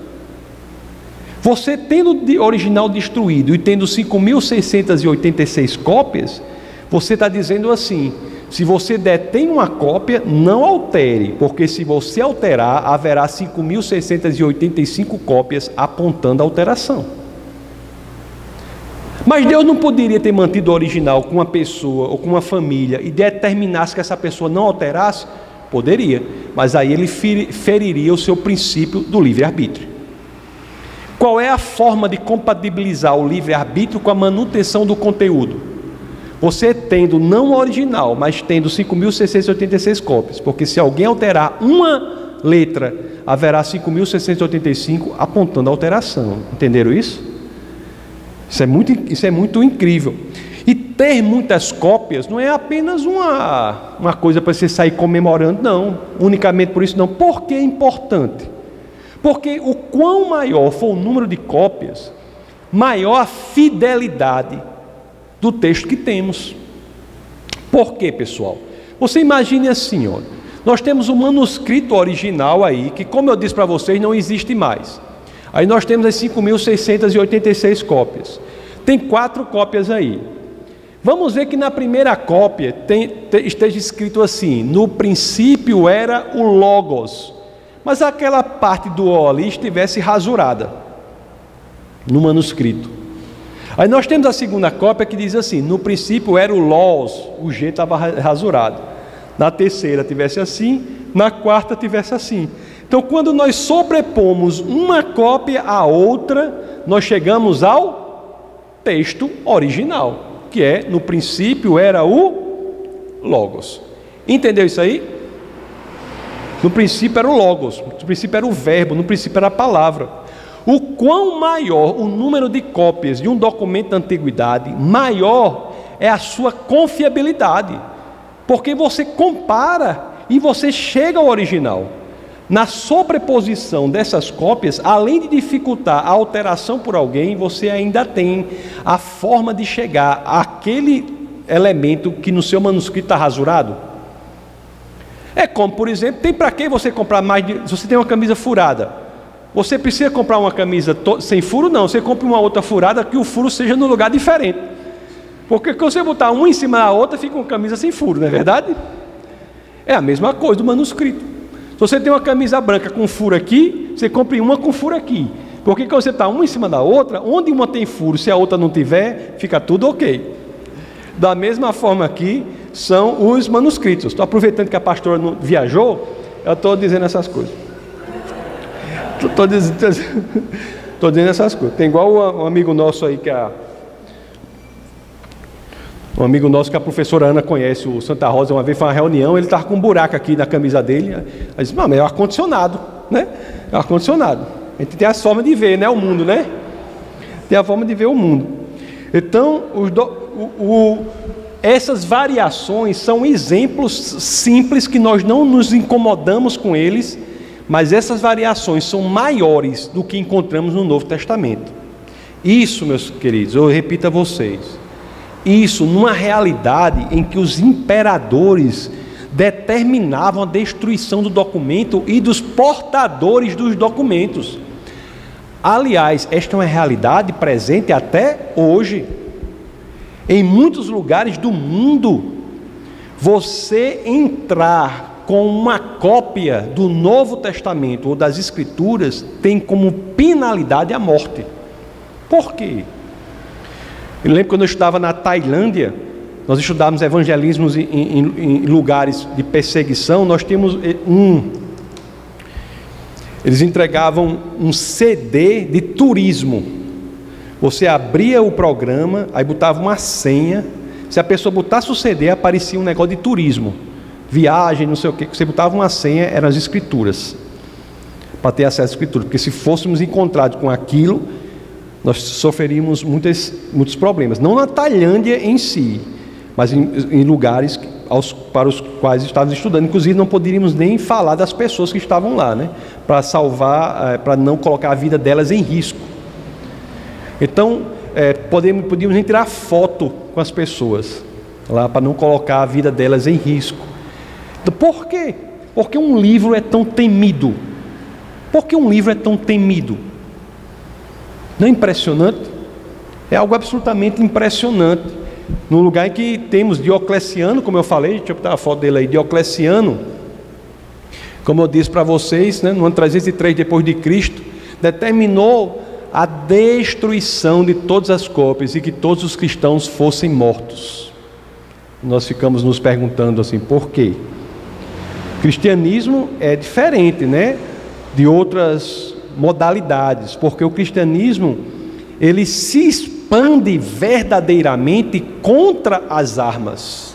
Você tendo o original destruído e tendo 5.686 cópias, você está dizendo assim: se você detém uma cópia, não altere, porque se você alterar, haverá 5.685 cópias apontando a alteração. Mas Deus não poderia ter mantido o original com uma pessoa ou com uma família e determinasse que essa pessoa não alterasse? Poderia, mas aí ele feriria o seu princípio do livre-arbítrio. Qual é a forma de compatibilizar o livre-arbítrio com a manutenção do conteúdo? Você tendo não o original, mas tendo 5.686 cópias, porque se alguém alterar uma letra, haverá 5.685 apontando a alteração. Entenderam isso? Isso é muito, isso é muito incrível. E ter muitas cópias não é apenas uma, uma coisa para você sair comemorando, não. Unicamente por isso, não. Por que é importante? Porque o quão maior for o número de cópias, maior a fidelidade do texto que temos. Por quê, pessoal? Você imagine assim, ó, nós temos um manuscrito original aí, que como eu disse para vocês, não existe mais. Aí nós temos as 5.686 cópias. Tem quatro cópias aí. Vamos ver que na primeira cópia tem, esteja escrito assim: no princípio era o Logos mas aquela parte do O ali estivesse rasurada no manuscrito. Aí nós temos a segunda cópia que diz assim: no princípio era o Lós, o G estava rasurado. Na terceira tivesse assim, na quarta tivesse assim. Então, quando nós sobrepomos uma cópia à outra, nós chegamos ao texto original, que é no princípio era o Logos. Entendeu isso aí? No princípio era o Logos, no princípio era o Verbo, no princípio era a palavra. O quão maior o número de cópias de um documento da antiguidade, maior é a sua confiabilidade, porque você compara e você chega ao original. Na sobreposição dessas cópias, além de dificultar a alteração por alguém, você ainda tem a forma de chegar àquele elemento que no seu manuscrito está rasurado. É como, por exemplo, tem para que você comprar mais de. Se você tem uma camisa furada, você precisa comprar uma camisa sem furo? Não, você compra uma outra furada que o furo seja no lugar diferente. Porque se você botar uma em cima da outra, fica uma camisa sem furo, não é verdade? É a mesma coisa do manuscrito. Se você tem uma camisa branca com furo aqui, você compra uma com furo aqui. Porque quando você está uma em cima da outra, onde uma tem furo, se a outra não tiver, fica tudo ok. Da mesma forma aqui, são os manuscritos. Estou aproveitando que a pastora viajou, eu estou dizendo essas coisas. Estou dizendo, dizendo essas coisas. Tem igual um amigo nosso aí que a Um amigo nosso que a professora Ana conhece, o Santa Rosa, uma vez foi uma reunião, ele estava com um buraco aqui na camisa dele. Aí disse, mas é ar-condicionado, né? É ar-condicionado. A gente tem a forma de ver, né? O mundo, né? Tem a forma de ver o mundo. Então, do, o, o, essas variações são exemplos simples que nós não nos incomodamos com eles, mas essas variações são maiores do que encontramos no Novo Testamento. Isso, meus queridos, eu repito a vocês, isso numa realidade em que os imperadores determinavam a destruição do documento e dos portadores dos documentos. Aliás, esta é uma realidade presente até hoje. Em muitos lugares do mundo, você entrar com uma cópia do Novo Testamento ou das Escrituras tem como penalidade a morte. Por quê? Eu lembro quando eu estava na Tailândia, nós estudávamos evangelismos em, em, em lugares de perseguição, nós tínhamos eh, um. Eles entregavam um CD de turismo. Você abria o programa, aí botava uma senha. Se a pessoa botasse o CD, aparecia um negócio de turismo, viagem, não sei o que. Você botava uma senha, eram as escrituras, para ter acesso às escrituras. Porque se fôssemos encontrados com aquilo, nós sofreríamos muitos, muitos problemas. Não na Tailândia em si, mas em, em lugares aos, para os quais estávamos estudando. Inclusive, não poderíamos nem falar das pessoas que estavam lá, né? para salvar, é, para não colocar a vida delas em risco. Então, é, podemos, podíamos nem tirar foto com as pessoas, lá para não colocar a vida delas em risco. Por quê? Porque um livro é tão temido. Por que um livro é tão temido? Não é impressionante? É algo absolutamente impressionante. No lugar em que temos Diocleciano, como eu falei, deixa eu botar a foto dele aí, Diocleciano, como eu disse para vocês, né, no ano 303 depois de Cristo, determinou a destruição de todas as cópias e que todos os cristãos fossem mortos. Nós ficamos nos perguntando assim, por quê? Cristianismo é diferente, né, de outras modalidades, porque o cristianismo ele se expande verdadeiramente contra as armas.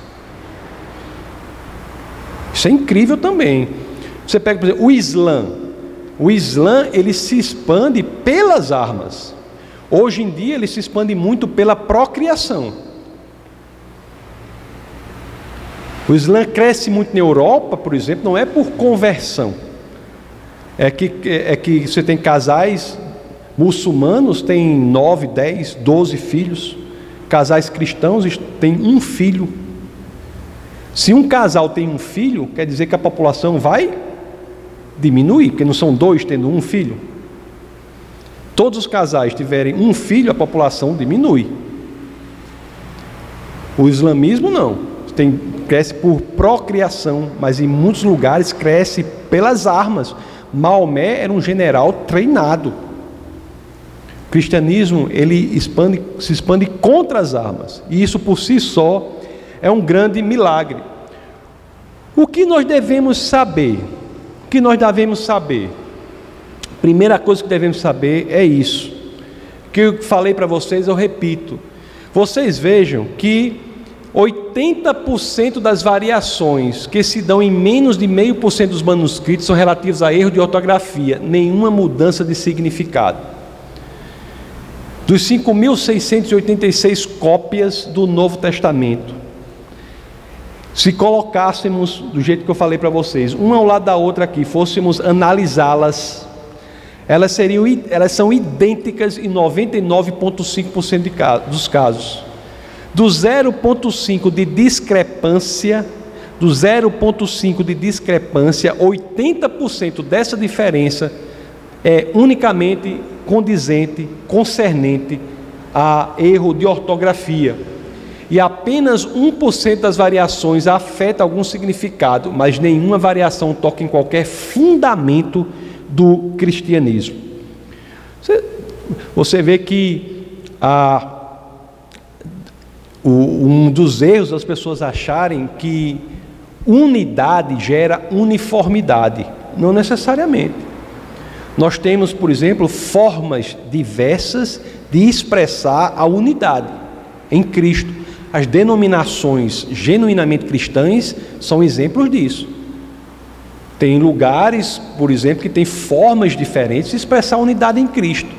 Isso é incrível também. Você pega, por exemplo, o Islã. O Islã ele se expande pelas armas. Hoje em dia ele se expande muito pela procriação. O Islã cresce muito na Europa, por exemplo, não é por conversão é que, é que você tem casais muçulmanos, tem 9, 10, 12 filhos, casais cristãos têm um filho. Se um casal tem um filho, quer dizer que a população vai diminuir, porque não são dois tendo um filho. Todos os casais tiverem um filho, a população diminui. O islamismo não, tem, cresce por procriação, mas em muitos lugares cresce pelas armas. Maomé era um general treinado. O cristianismo ele expande, se expande contra as armas, e isso por si só é um grande milagre. O que nós devemos saber? O que nós devemos saber? Primeira coisa que devemos saber é isso. Que eu falei para vocês, eu repito. Vocês vejam que 80% das variações que se dão em menos de meio por cento dos manuscritos são relativos a erro de ortografia, nenhuma mudança de significado. Dos 5.686 cópias do Novo Testamento, se colocássemos, do jeito que eu falei para vocês, uma ao lado da outra aqui, fôssemos analisá-las, elas, seriam, elas são idênticas em 99,5% dos casos do 0,5 de discrepância, do 0,5 de discrepância, 80% dessa diferença é unicamente condizente, concernente a erro de ortografia. E apenas 1% das variações afeta algum significado, mas nenhuma variação toca em qualquer fundamento do cristianismo. Você, você vê que a o, um dos erros das pessoas acharem que unidade gera uniformidade. Não necessariamente. Nós temos, por exemplo, formas diversas de expressar a unidade em Cristo. as denominações genuinamente cristãs são exemplos disso. Tem lugares, por exemplo, que tem formas diferentes de expressar a unidade em Cristo.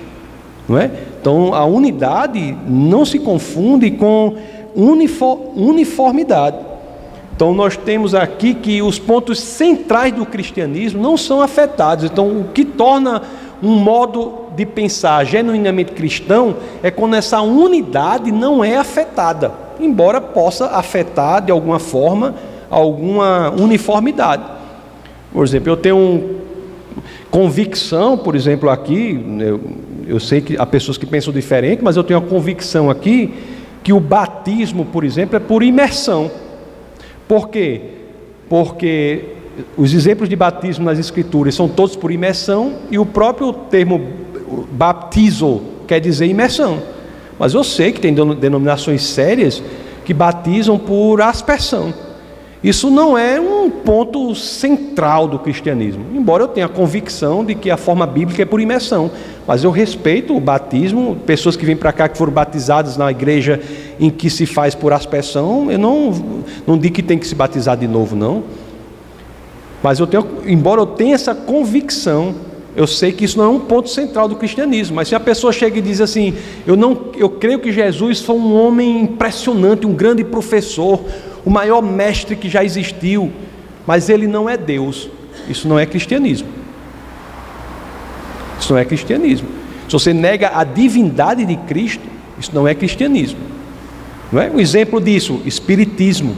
Não é? Então, a unidade não se confunde com uniformidade. Então, nós temos aqui que os pontos centrais do cristianismo não são afetados. Então, o que torna um modo de pensar genuinamente cristão é quando essa unidade não é afetada, embora possa afetar de alguma forma alguma uniformidade. Por exemplo, eu tenho convicção, por exemplo, aqui, eu, eu sei que há pessoas que pensam diferente, mas eu tenho a convicção aqui que o batismo, por exemplo, é por imersão. Por quê? Porque os exemplos de batismo nas Escrituras são todos por imersão e o próprio termo baptizo quer dizer imersão. Mas eu sei que tem denominações sérias que batizam por aspersão. Isso não é um ponto central do cristianismo, embora eu tenha a convicção de que a forma bíblica é por imersão. Mas eu respeito o batismo, pessoas que vêm para cá que foram batizadas na igreja em que se faz por aspersão, eu não, não digo que tem que se batizar de novo, não. Mas eu tenho, embora eu tenha essa convicção, eu sei que isso não é um ponto central do cristianismo. Mas se a pessoa chega e diz assim, eu não, eu creio que Jesus foi um homem impressionante, um grande professor, o maior mestre que já existiu, mas ele não é Deus. Isso não é cristianismo. Isso não é cristianismo. Se você nega a divindade de Cristo, isso não é cristianismo. Não é? Um exemplo disso, espiritismo.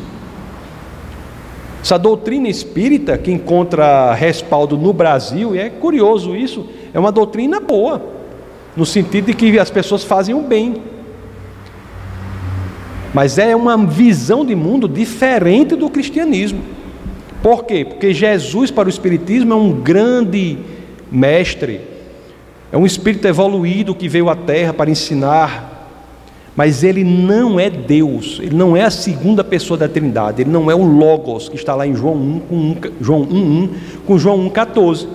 Essa doutrina espírita que encontra respaldo no Brasil, e é curioso isso, é uma doutrina boa, no sentido de que as pessoas fazem o bem. Mas é uma visão de mundo diferente do cristianismo. Por quê? Porque Jesus, para o Espiritismo, é um grande mestre, é um espírito evoluído que veio à Terra para ensinar, mas ele não é Deus, ele não é a segunda pessoa da Trindade, ele não é o Logos, que está lá em João 1, com 1, João 1, 1 com João 1,14.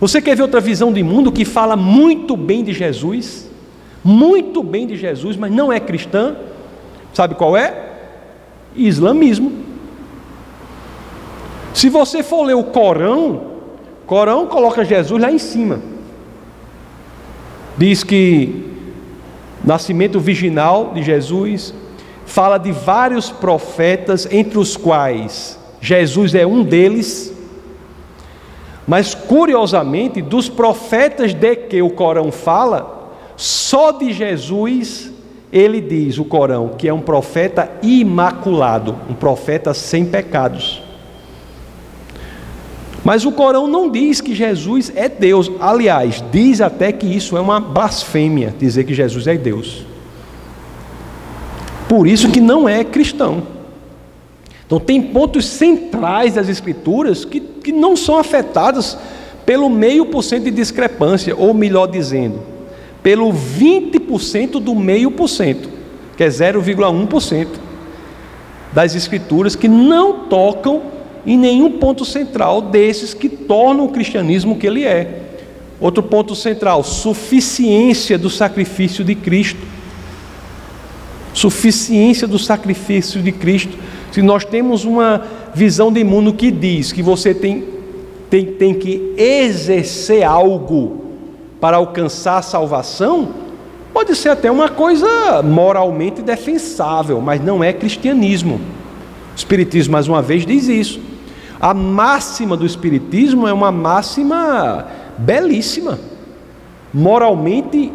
Você quer ver outra visão de mundo que fala muito bem de Jesus? Muito bem de Jesus, mas não é cristã? Sabe qual é? Islamismo. Se você for ler o Corão, Corão coloca Jesus lá em cima. Diz que nascimento virginal de Jesus fala de vários profetas, entre os quais Jesus é um deles. Mas curiosamente, dos profetas de que o Corão fala, só de Jesus ele diz, o Corão, que é um profeta imaculado, um profeta sem pecados. Mas o Corão não diz que Jesus é Deus. Aliás, diz até que isso é uma blasfêmia, dizer que Jesus é Deus. Por isso que não é cristão. Então tem pontos centrais das escrituras que, que não são afetados pelo meio por cento de discrepância, ou melhor dizendo, pelo 20% do meio por cento, que é 0,1% das escrituras que não tocam em nenhum ponto central desses que tornam o cristianismo o que ele é. Outro ponto central, suficiência do sacrifício de Cristo. Suficiência do sacrifício de Cristo. Se nós temos uma visão de mundo que diz que você tem, tem, tem que exercer algo para alcançar a salvação, pode ser até uma coisa moralmente defensável, mas não é cristianismo. O Espiritismo, mais uma vez, diz isso. A máxima do Espiritismo é uma máxima belíssima, moralmente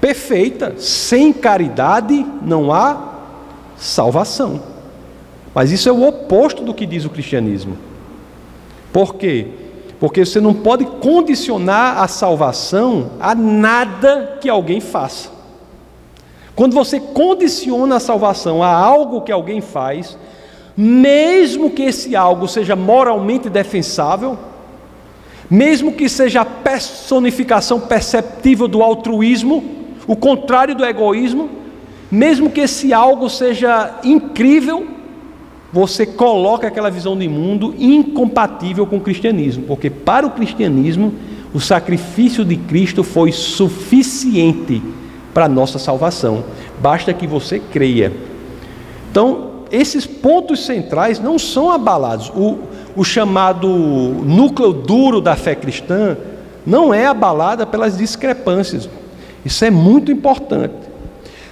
perfeita. Sem caridade não há salvação. Mas isso é o oposto do que diz o cristianismo. Por quê? Porque você não pode condicionar a salvação a nada que alguém faça. Quando você condiciona a salvação a algo que alguém faz, mesmo que esse algo seja moralmente defensável, mesmo que seja a personificação perceptível do altruísmo, o contrário do egoísmo, mesmo que esse algo seja incrível, você coloca aquela visão de mundo incompatível com o cristianismo, porque para o cristianismo o sacrifício de Cristo foi suficiente para a nossa salvação. basta que você creia. Então, esses pontos centrais não são abalados. O, o chamado núcleo duro da fé cristã não é abalada pelas discrepâncias. Isso é muito importante.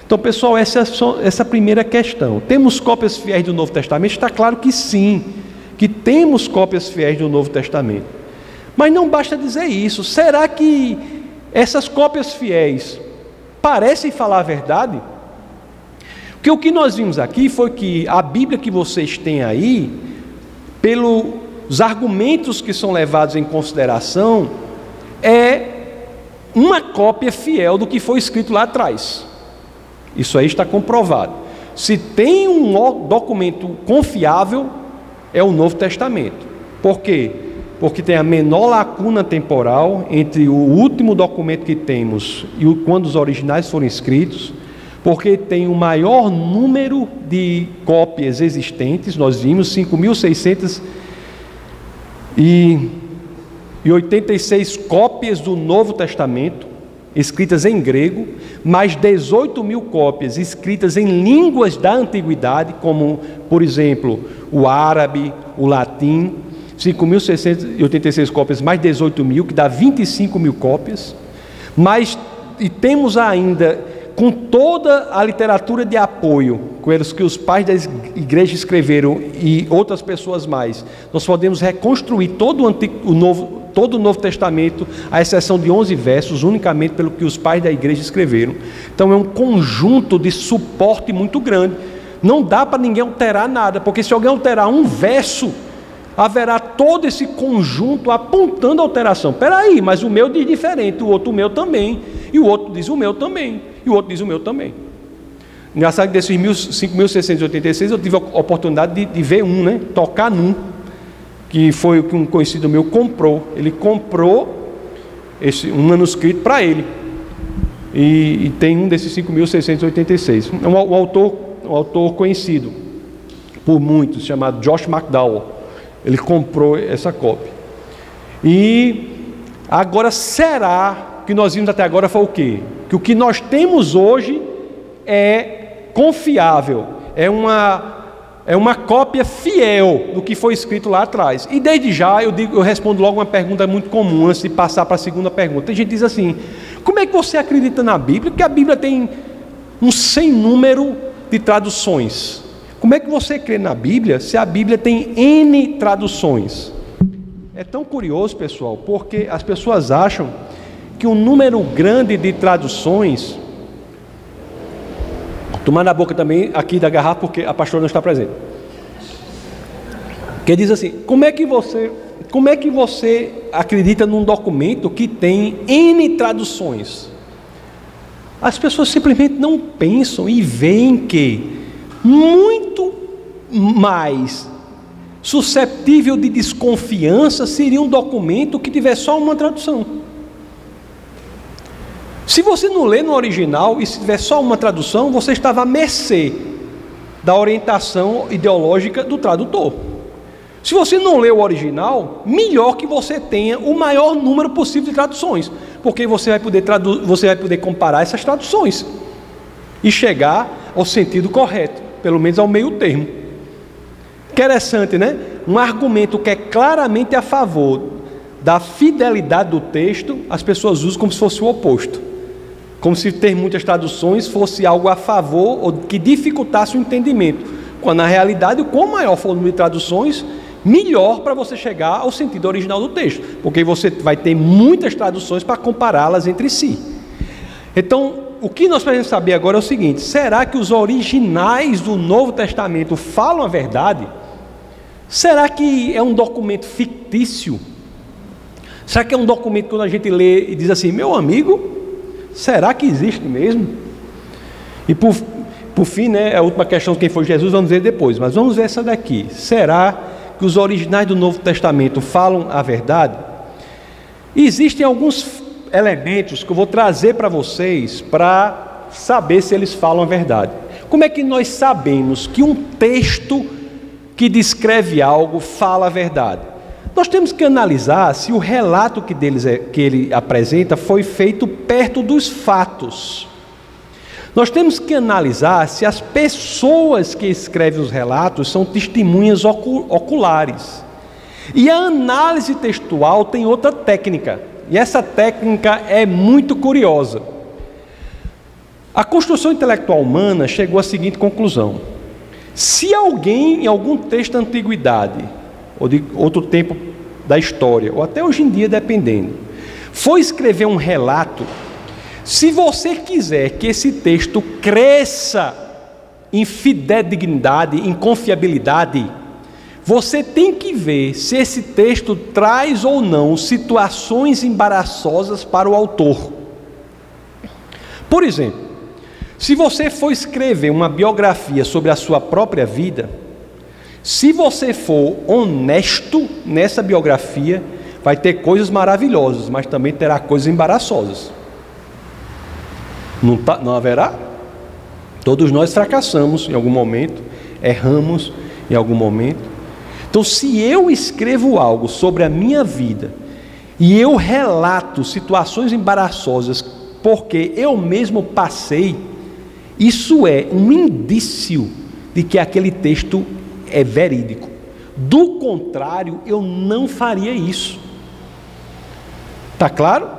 Então, pessoal, essa, é essa primeira questão. Temos cópias fiéis do Novo Testamento? Está claro que sim, que temos cópias fiéis do Novo Testamento. Mas não basta dizer isso. Será que essas cópias fiéis parecem falar a verdade? Porque o que nós vimos aqui foi que a Bíblia que vocês têm aí, pelos argumentos que são levados em consideração, é uma cópia fiel do que foi escrito lá atrás. Isso aí está comprovado. Se tem um documento confiável, é o Novo Testamento. Por quê? Porque tem a menor lacuna temporal entre o último documento que temos e quando os originais foram escritos porque tem o maior número de cópias existentes, nós vimos 5.686 cópias do Novo Testamento, escritas em grego, mais 18 mil cópias escritas em línguas da antiguidade, como, por exemplo, o árabe, o latim, 5.686 cópias mais 18 mil, que dá 25 mil cópias, mas e temos ainda com toda a literatura de apoio, que os pais da igreja escreveram e outras pessoas mais, nós podemos reconstruir todo o, Antigo, o Novo, todo o Novo Testamento, à exceção de 11 versos, unicamente pelo que os pais da igreja escreveram. Então é um conjunto de suporte muito grande. Não dá para ninguém alterar nada, porque se alguém alterar um verso, haverá todo esse conjunto apontando a alteração. Espera aí, mas o meu diz diferente, o outro o meu também, e o outro diz o meu também e o outro diz o meu também. Engraçado que desses 5.686 eu tive a oportunidade de, de, ver um, né? Tocar num, que foi o que um conhecido meu comprou. Ele comprou esse, um manuscrito para ele. E, e, tem um desses 5.686. É um, um, autor, um autor conhecido por muitos, chamado Josh McDowell. Ele comprou essa cópia. E agora será que nós vimos até agora foi o quê? Que o que nós temos hoje é confiável, é uma é uma cópia fiel do que foi escrito lá atrás. E desde já eu digo, eu respondo logo uma pergunta muito comum antes de passar para a segunda pergunta. Tem gente diz assim: como é que você acredita na Bíblia? Porque a Bíblia tem um sem número de traduções. Como é que você crê na Bíblia se a Bíblia tem N traduções? É tão curioso, pessoal, porque as pessoas acham que um número grande de traduções, tomar na boca também aqui da garrafa, porque a pastora não está presente. Que diz assim: como é que você, como é que você acredita num documento que tem N traduções? As pessoas simplesmente não pensam e veem que muito mais susceptível de desconfiança seria um documento que tiver só uma tradução. Se você não lê no original e se tiver só uma tradução, você estava à mercê da orientação ideológica do tradutor. Se você não lê o original, melhor que você tenha o maior número possível de traduções, porque você vai poder, tradu você vai poder comparar essas traduções e chegar ao sentido correto, pelo menos ao meio termo. Interessante, né? Um argumento que é claramente a favor da fidelidade do texto, as pessoas usam como se fosse o oposto como se ter muitas traduções fosse algo a favor ou que dificultasse o entendimento, quando na realidade, quanto maior for o número de traduções, melhor para você chegar ao sentido original do texto, porque você vai ter muitas traduções para compará-las entre si. Então, o que nós precisamos saber agora é o seguinte: será que os originais do Novo Testamento falam a verdade? Será que é um documento fictício? Será que é um documento que quando a gente lê e diz assim, meu amigo, Será que existe mesmo? E por, por fim, né, a última questão, quem foi Jesus, vamos ver depois, mas vamos ver essa daqui. Será que os originais do Novo Testamento falam a verdade? Existem alguns elementos que eu vou trazer para vocês para saber se eles falam a verdade. Como é que nós sabemos que um texto que descreve algo fala a verdade? Nós temos que analisar se o relato que, deles é, que ele apresenta foi feito perto dos fatos. Nós temos que analisar se as pessoas que escrevem os relatos são testemunhas oculares. E a análise textual tem outra técnica, e essa técnica é muito curiosa. A construção intelectual humana chegou à seguinte conclusão: se alguém em algum texto da antiguidade, ou de outro tempo da história, ou até hoje em dia, dependendo, for escrever um relato, se você quiser que esse texto cresça em fidedignidade, em confiabilidade, você tem que ver se esse texto traz ou não situações embaraçosas para o autor. Por exemplo, se você for escrever uma biografia sobre a sua própria vida, se você for honesto nessa biografia, vai ter coisas maravilhosas, mas também terá coisas embaraçosas. Não, tá, não haverá? Todos nós fracassamos em algum momento, erramos em algum momento. Então, se eu escrevo algo sobre a minha vida e eu relato situações embaraçosas porque eu mesmo passei, isso é um indício de que aquele texto é verídico. Do contrário, eu não faria isso. Tá claro?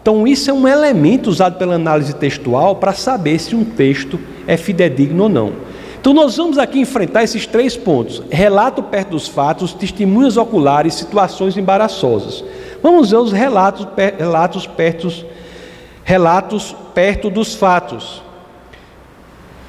Então, isso é um elemento usado pela análise textual para saber se um texto é fidedigno ou não. Então, nós vamos aqui enfrentar esses três pontos: relato perto dos fatos, testemunhas oculares, situações embaraçosas. Vamos ver os relatos, relatos, perto, relatos perto dos fatos.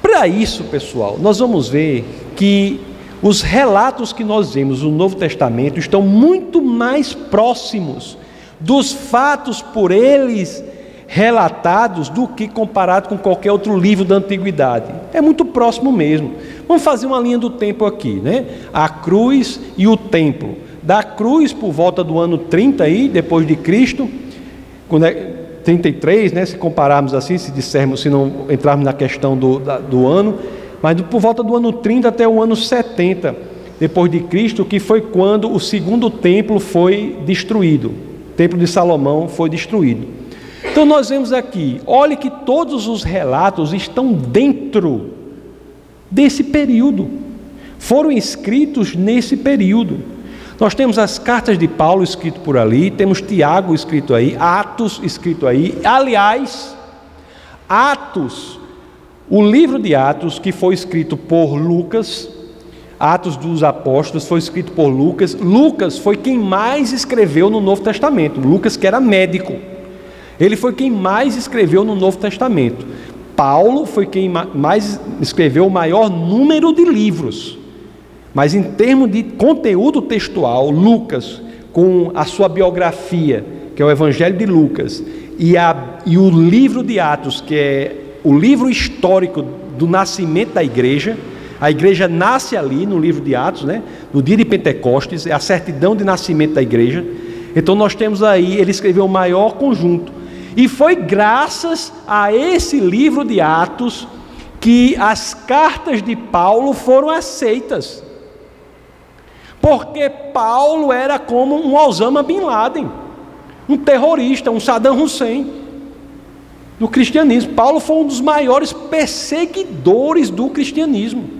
Para isso, pessoal, nós vamos ver que os relatos que nós vemos no Novo Testamento estão muito mais próximos dos fatos por eles relatados do que comparado com qualquer outro livro da antiguidade. É muito próximo mesmo. Vamos fazer uma linha do tempo aqui, né? A cruz e o templo. Da cruz por volta do ano 30 aí, depois de Cristo, quando é 33, né, se compararmos assim, se dissermos, se não entrarmos na questão do, da, do ano, mas por volta do ano 30 até o ano 70 depois de Cristo, que foi quando o segundo templo foi destruído. O templo de Salomão foi destruído. Então nós vemos aqui, olhe que todos os relatos estão dentro desse período. Foram escritos nesse período. Nós temos as cartas de Paulo escrito por ali, temos Tiago escrito aí, Atos escrito aí. Aliás, Atos, o livro de Atos que foi escrito por Lucas, Atos dos Apóstolos foi escrito por Lucas. Lucas foi quem mais escreveu no Novo Testamento. Lucas, que era médico, ele foi quem mais escreveu no Novo Testamento. Paulo foi quem mais escreveu o maior número de livros. Mas em termos de conteúdo textual, Lucas, com a sua biografia, que é o Evangelho de Lucas, e, a, e o livro de Atos, que é o livro histórico do nascimento da igreja, a igreja nasce ali no livro de Atos, né? no dia de Pentecostes, é a certidão de nascimento da igreja. Então nós temos aí, ele escreveu o maior conjunto. E foi graças a esse livro de Atos que as cartas de Paulo foram aceitas. Porque Paulo era como um Osama Bin Laden, um terrorista, um Saddam Hussein do cristianismo. Paulo foi um dos maiores perseguidores do cristianismo.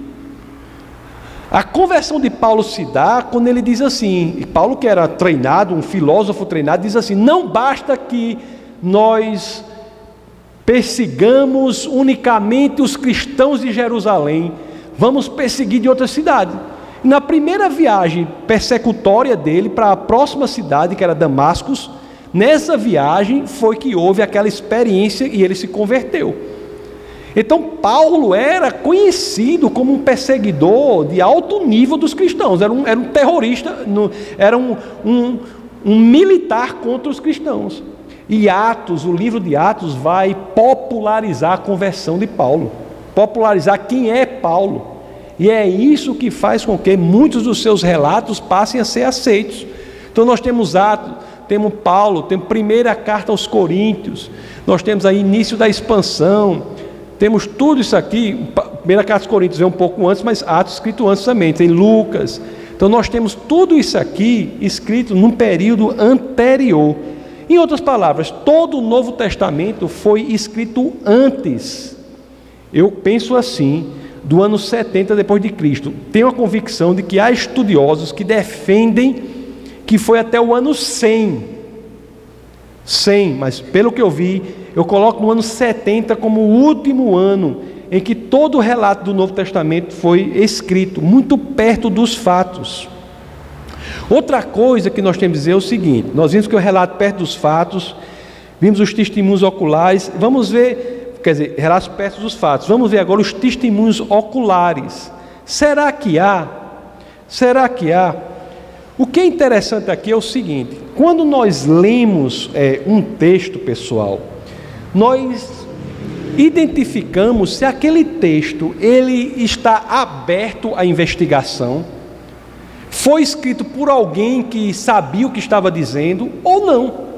A conversão de Paulo se dá quando ele diz assim, e Paulo que era treinado, um filósofo treinado, diz assim: não basta que nós persigamos unicamente os cristãos de Jerusalém, vamos perseguir de outra cidade. Na primeira viagem persecutória dele para a próxima cidade, que era Damascus, nessa viagem foi que houve aquela experiência e ele se converteu. Então, Paulo era conhecido como um perseguidor de alto nível dos cristãos, era um, era um terrorista, era um, um, um militar contra os cristãos. E Atos, o livro de Atos, vai popularizar a conversão de Paulo, popularizar quem é Paulo. E é isso que faz com que muitos dos seus relatos passem a ser aceitos. Então nós temos Atos, temos Paulo, temos primeira carta aos Coríntios, nós temos aí início da expansão, temos tudo isso aqui, primeira carta aos Coríntios é um pouco antes, mas Atos escrito antes também, tem Lucas. Então nós temos tudo isso aqui escrito num período anterior. Em outras palavras, todo o Novo Testamento foi escrito antes eu penso assim, do ano 70 depois de Cristo. Tenho a convicção de que há estudiosos que defendem que foi até o ano 100. 100, mas pelo que eu vi, eu coloco no ano 70 como o último ano em que todo o relato do Novo Testamento foi escrito, muito perto dos fatos. Outra coisa que nós temos a dizer é o seguinte: nós vimos que o relato perto dos fatos, vimos os testemunhos oculares, vamos ver, quer dizer, relatos perto dos fatos, vamos ver agora os testemunhos oculares. Será que há? Será que há? O que é interessante aqui é o seguinte: quando nós lemos é, um texto, pessoal, nós identificamos se aquele texto ele está aberto à investigação, foi escrito por alguém que sabia o que estava dizendo ou não.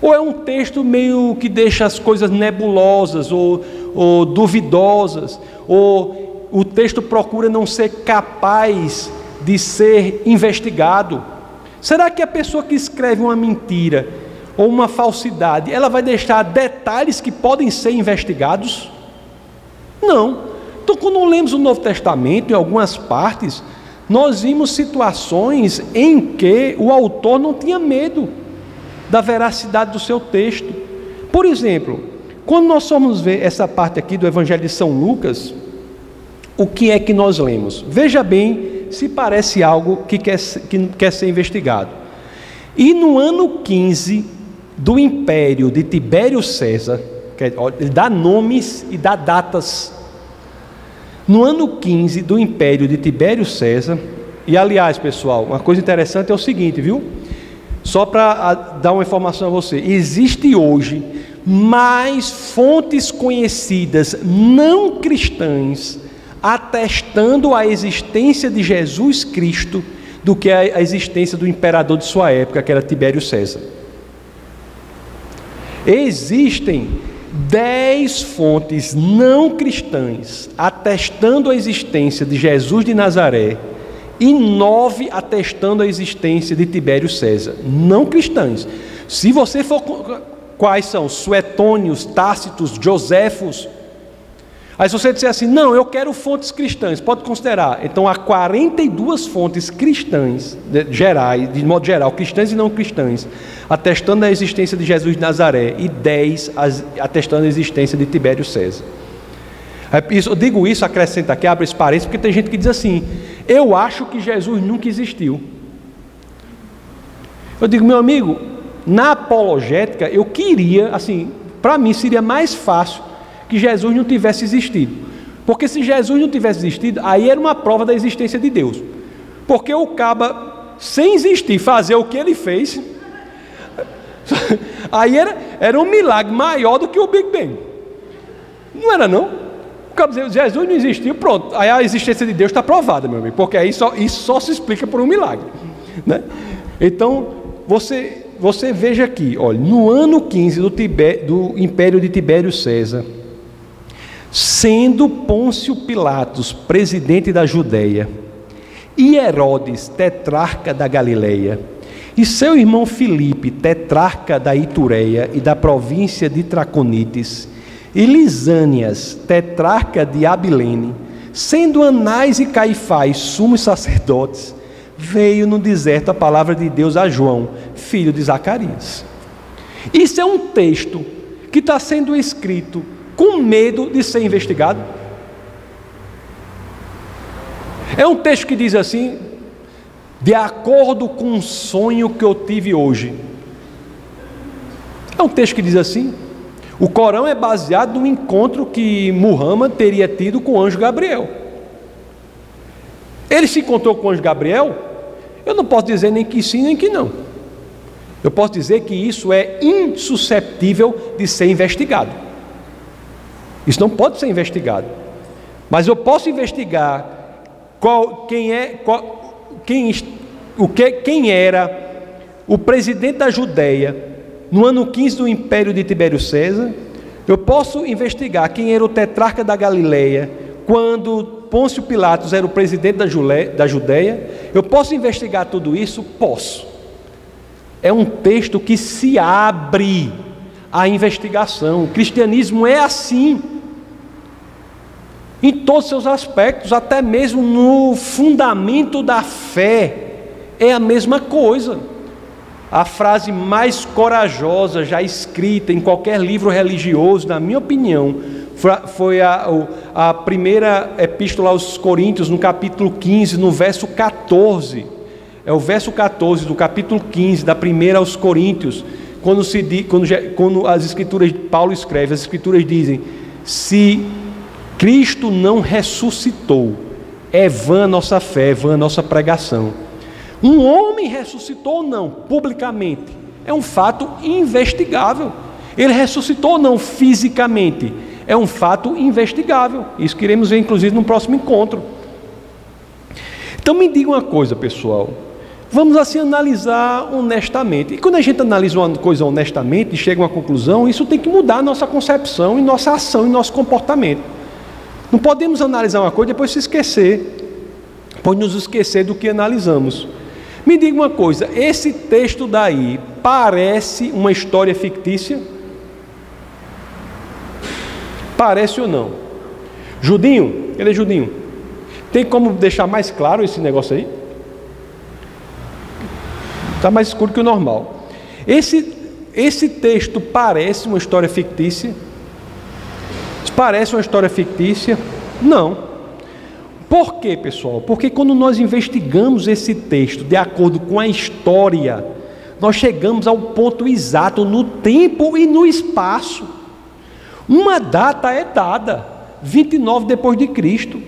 Ou é um texto meio que deixa as coisas nebulosas ou, ou duvidosas, ou o texto procura não ser capaz de ser investigado. Será que a pessoa que escreve uma mentira, ou uma falsidade, ela vai deixar detalhes que podem ser investigados? Não. Então, quando lemos o Novo Testamento, em algumas partes, nós vimos situações em que o autor não tinha medo da veracidade do seu texto. Por exemplo, quando nós formos ver essa parte aqui do Evangelho de São Lucas, o que é que nós lemos? Veja bem se parece algo que quer, que quer ser investigado. E no ano 15 do império de Tibério César, ele dá nomes e dá datas. No ano 15 do império de Tibério César, e aliás, pessoal, uma coisa interessante é o seguinte, viu? Só para dar uma informação a você: existe hoje mais fontes conhecidas não cristãs atestando a existência de Jesus Cristo do que a existência do imperador de sua época, que era Tibério César. Existem dez fontes não cristãs atestando a existência de Jesus de Nazaré e nove atestando a existência de Tibério César, não cristãs. Se você for quais são? Suetônios, Tácitos, Josefos, Aí se você disser assim, não, eu quero fontes cristãs, pode considerar. Então há 42 fontes cristãs, de, gerais, de modo geral, cristãs e não cristãs, atestando a existência de Jesus de Nazaré, e 10 atestando a existência de Tibério César. Eu digo isso, acrescenta aqui, abre esse parênteses, porque tem gente que diz assim, eu acho que Jesus nunca existiu. Eu digo, meu amigo, na apologética, eu queria, assim, para mim seria mais fácil que Jesus não tivesse existido. Porque se Jesus não tivesse existido, aí era uma prova da existência de Deus. Porque o caba, sem existir, fazer o que ele fez, aí era, era um milagre maior do que o Big Bang. Não era não? O caba dizer, Jesus não existiu, pronto. Aí a existência de Deus está provada, meu amigo. Porque aí só, isso só se explica por um milagre. Né? Então, você, você veja aqui, olha, no ano 15 do, Tibé, do Império de Tibério César, Sendo Pôncio Pilatos presidente da Judéia, e Herodes tetrarca da Galileia, e seu irmão Filipe, tetrarca da Itureia e da província de Traconites, e Lisânias, tetrarca de Abilene, sendo Anás e Caifás sumos sacerdotes, veio no deserto a palavra de Deus a João, filho de Zacarias. Isso é um texto que está sendo escrito com medo de ser investigado? É um texto que diz assim: de acordo com um sonho que eu tive hoje. É um texto que diz assim. O Corão é baseado no encontro que Muhammad teria tido com o anjo Gabriel. Ele se encontrou com o anjo Gabriel? Eu não posso dizer nem que sim, nem que não. Eu posso dizer que isso é insusceptível de ser investigado. Isso não pode ser investigado. Mas eu posso investigar qual, quem é, qual, quem, o que, quem era o presidente da Judéia no ano 15 do Império de Tibério César. Eu posso investigar quem era o tetrarca da Galileia quando Pôncio Pilatos era o presidente da, Jule, da Judéia. Eu posso investigar tudo isso? Posso. É um texto que se abre à investigação. O cristianismo é assim. Todos os seus aspectos, até mesmo no fundamento da fé, é a mesma coisa. A frase mais corajosa já escrita em qualquer livro religioso, na minha opinião, foi a, a primeira epístola aos Coríntios, no capítulo 15, no verso 14. É o verso 14 do capítulo 15, da primeira aos Coríntios, quando, se, quando, quando as escrituras, Paulo escreve, as escrituras dizem: se Cristo não ressuscitou, é vã a nossa fé, é vã a nossa pregação. Um homem ressuscitou ou não, publicamente, é um fato investigável. Ele ressuscitou ou não fisicamente, é um fato investigável. Isso queremos ver, inclusive, no próximo encontro. Então, me diga uma coisa, pessoal. Vamos assim analisar honestamente. E quando a gente analisa uma coisa honestamente e chega a uma conclusão, isso tem que mudar a nossa concepção e nossa ação e nosso comportamento. Não podemos analisar uma coisa e depois se esquecer, pode nos esquecer do que analisamos. Me diga uma coisa: esse texto daí parece uma história fictícia? Parece ou não? Judinho, ele é Judinho. Tem como deixar mais claro esse negócio aí? Está mais escuro que o normal. Esse, esse texto parece uma história fictícia? Parece uma história fictícia? Não. Por quê, pessoal? Porque quando nós investigamos esse texto de acordo com a história, nós chegamos ao ponto exato no tempo e no espaço. Uma data é dada, 29 depois de Cristo,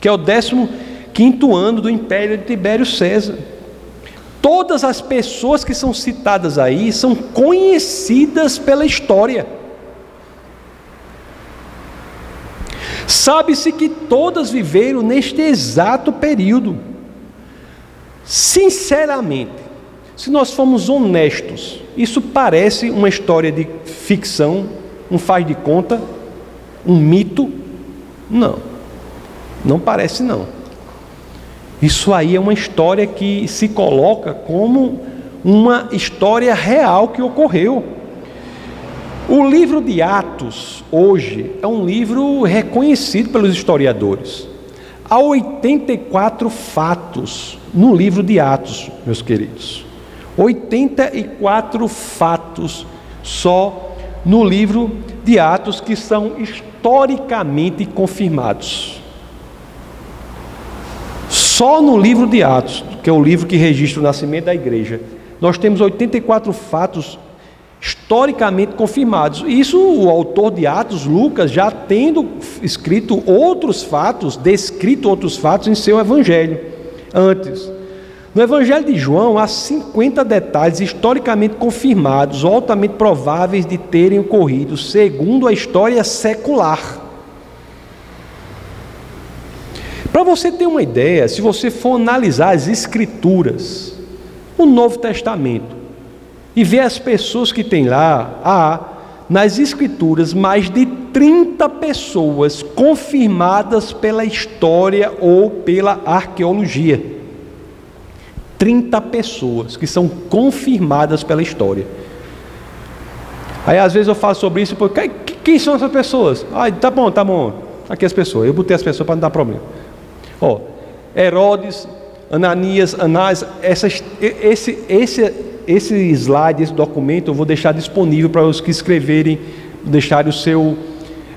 que é o 15 quinto ano do Império de Tibério César. Todas as pessoas que são citadas aí são conhecidas pela história. Sabe-se que todas viveram neste exato período. Sinceramente, se nós formos honestos, isso parece uma história de ficção, um faz de conta, um mito? Não, não parece não. Isso aí é uma história que se coloca como uma história real que ocorreu. O livro de Atos, hoje, é um livro reconhecido pelos historiadores. Há 84 fatos no livro de Atos, meus queridos. 84 fatos só no livro de Atos que são historicamente confirmados. Só no livro de Atos, que é o livro que registra o nascimento da igreja, nós temos 84 fatos historicamente confirmados. Isso o autor de Atos, Lucas, já tendo escrito outros fatos, descrito outros fatos em seu evangelho antes. No evangelho de João há 50 detalhes historicamente confirmados, altamente prováveis de terem ocorrido, segundo a história secular. Para você ter uma ideia, se você for analisar as escrituras, o Novo Testamento, e ver as pessoas que tem lá, há nas escrituras mais de 30 pessoas confirmadas pela história ou pela arqueologia. 30 pessoas que são confirmadas pela história. Aí às vezes eu falo sobre isso, porque quem são essas pessoas? Ah, tá bom, tá bom. Aqui as pessoas, eu botei as pessoas para não dar problema. Ó, Herodes, Ananias, Anás, essas, esse, esse esse slide, esse documento, eu vou deixar disponível para os que escreverem, deixarem o seu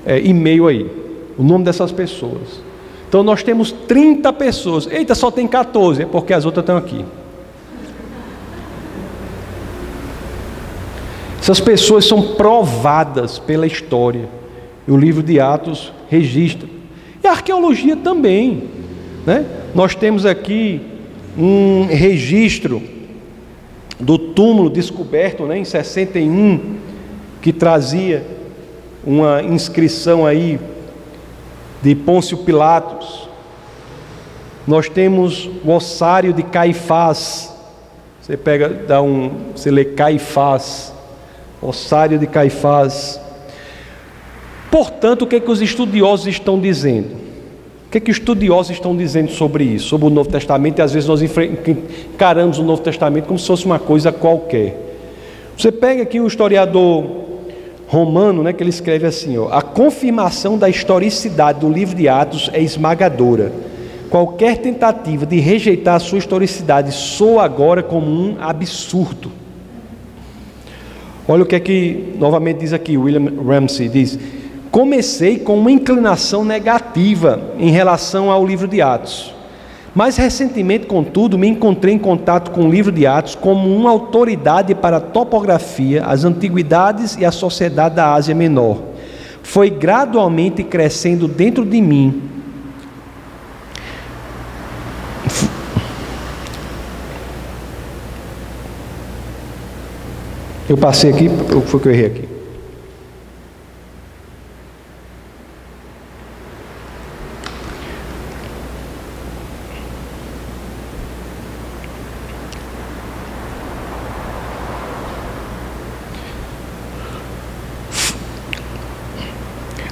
é, e-mail aí, o nome dessas pessoas. Então nós temos 30 pessoas. Eita, só tem 14, é porque as outras estão aqui. Essas pessoas são provadas pela história. E o livro de Atos registra. E a arqueologia também. Né? Nós temos aqui um registro do túmulo descoberto né, em 61, que trazia uma inscrição aí de Pôncio Pilatos. Nós temos o ossário de Caifás. Você pega, dá um, você lê Caifás, ossário de Caifás. Portanto, o que, é que os estudiosos estão dizendo? O que, é que estudiosos estão dizendo sobre isso, sobre o Novo Testamento? E às vezes nós encaramos o Novo Testamento como se fosse uma coisa qualquer. Você pega aqui o historiador romano, né, que ele escreve assim: ó, a confirmação da historicidade do livro de Atos é esmagadora. Qualquer tentativa de rejeitar a sua historicidade soa agora como um absurdo. Olha o que é que novamente diz aqui William Ramsey diz: comecei com uma inclinação negativa em relação ao livro de Atos. Mais recentemente, contudo, me encontrei em contato com o livro de Atos como uma autoridade para a topografia, as antiguidades e a sociedade da Ásia Menor. Foi gradualmente crescendo dentro de mim. Eu passei aqui, foi que eu errei aqui.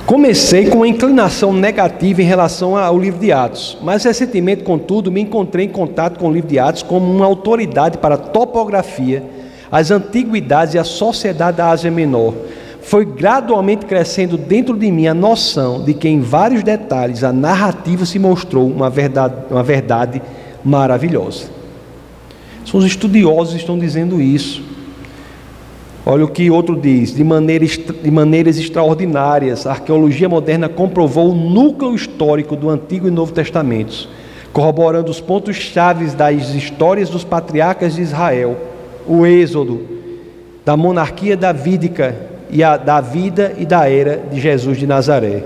Comecei com uma inclinação negativa em relação ao livro de Atos, mas recentemente, contudo, me encontrei em contato com o livro de Atos como uma autoridade para a topografia, as antiguidades e a sociedade da Ásia Menor. Foi gradualmente crescendo dentro de mim a noção de que, em vários detalhes, a narrativa se mostrou uma verdade, uma verdade maravilhosa. São os estudiosos que estão dizendo isso. Olha o que outro diz: de, maneira, de maneiras extraordinárias, a arqueologia moderna comprovou o núcleo histórico do Antigo e Novo Testamentos, corroborando os pontos chaves das histórias dos patriarcas de Israel, o êxodo, da monarquia davídica e a, da vida e da era de Jesus de Nazaré.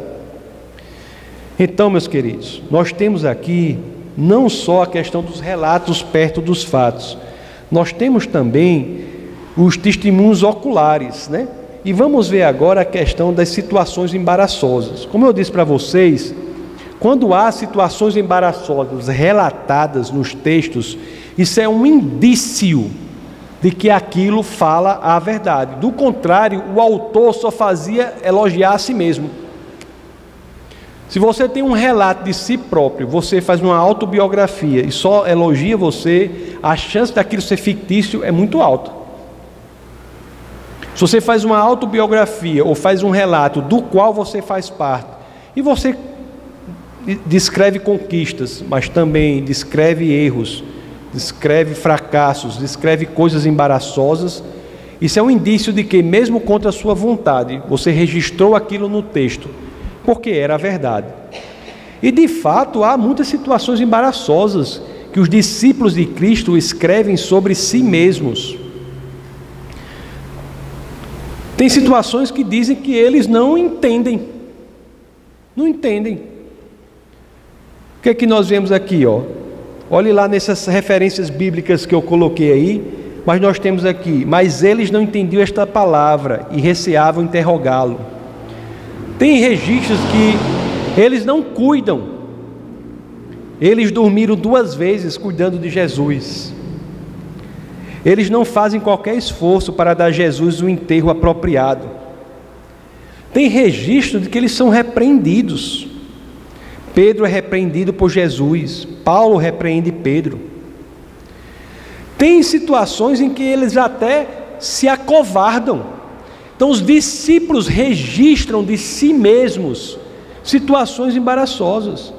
Então, meus queridos, nós temos aqui não só a questão dos relatos perto dos fatos, nós temos também os testemunhos oculares, né? E vamos ver agora a questão das situações embaraçosas. Como eu disse para vocês, quando há situações embaraçosas relatadas nos textos, isso é um indício de que aquilo fala a verdade. Do contrário, o autor só fazia elogiar a si mesmo. Se você tem um relato de si próprio, você faz uma autobiografia e só elogia você, a chance daquilo ser fictício é muito alta. Se você faz uma autobiografia ou faz um relato do qual você faz parte, e você descreve conquistas, mas também descreve erros, descreve fracassos, descreve coisas embaraçosas, isso é um indício de que, mesmo contra a sua vontade, você registrou aquilo no texto, porque era a verdade. E de fato há muitas situações embaraçosas que os discípulos de Cristo escrevem sobre si mesmos. Tem situações que dizem que eles não entendem. Não entendem. O que é que nós vemos aqui, ó? Olhe lá nessas referências bíblicas que eu coloquei aí, mas nós temos aqui, mas eles não entendiam esta palavra e receavam interrogá-lo. Tem registros que eles não cuidam. Eles dormiram duas vezes cuidando de Jesus. Eles não fazem qualquer esforço para dar a Jesus o enterro apropriado. Tem registro de que eles são repreendidos. Pedro é repreendido por Jesus, Paulo repreende Pedro. Tem situações em que eles até se acovardam. Então, os discípulos registram de si mesmos situações embaraçosas.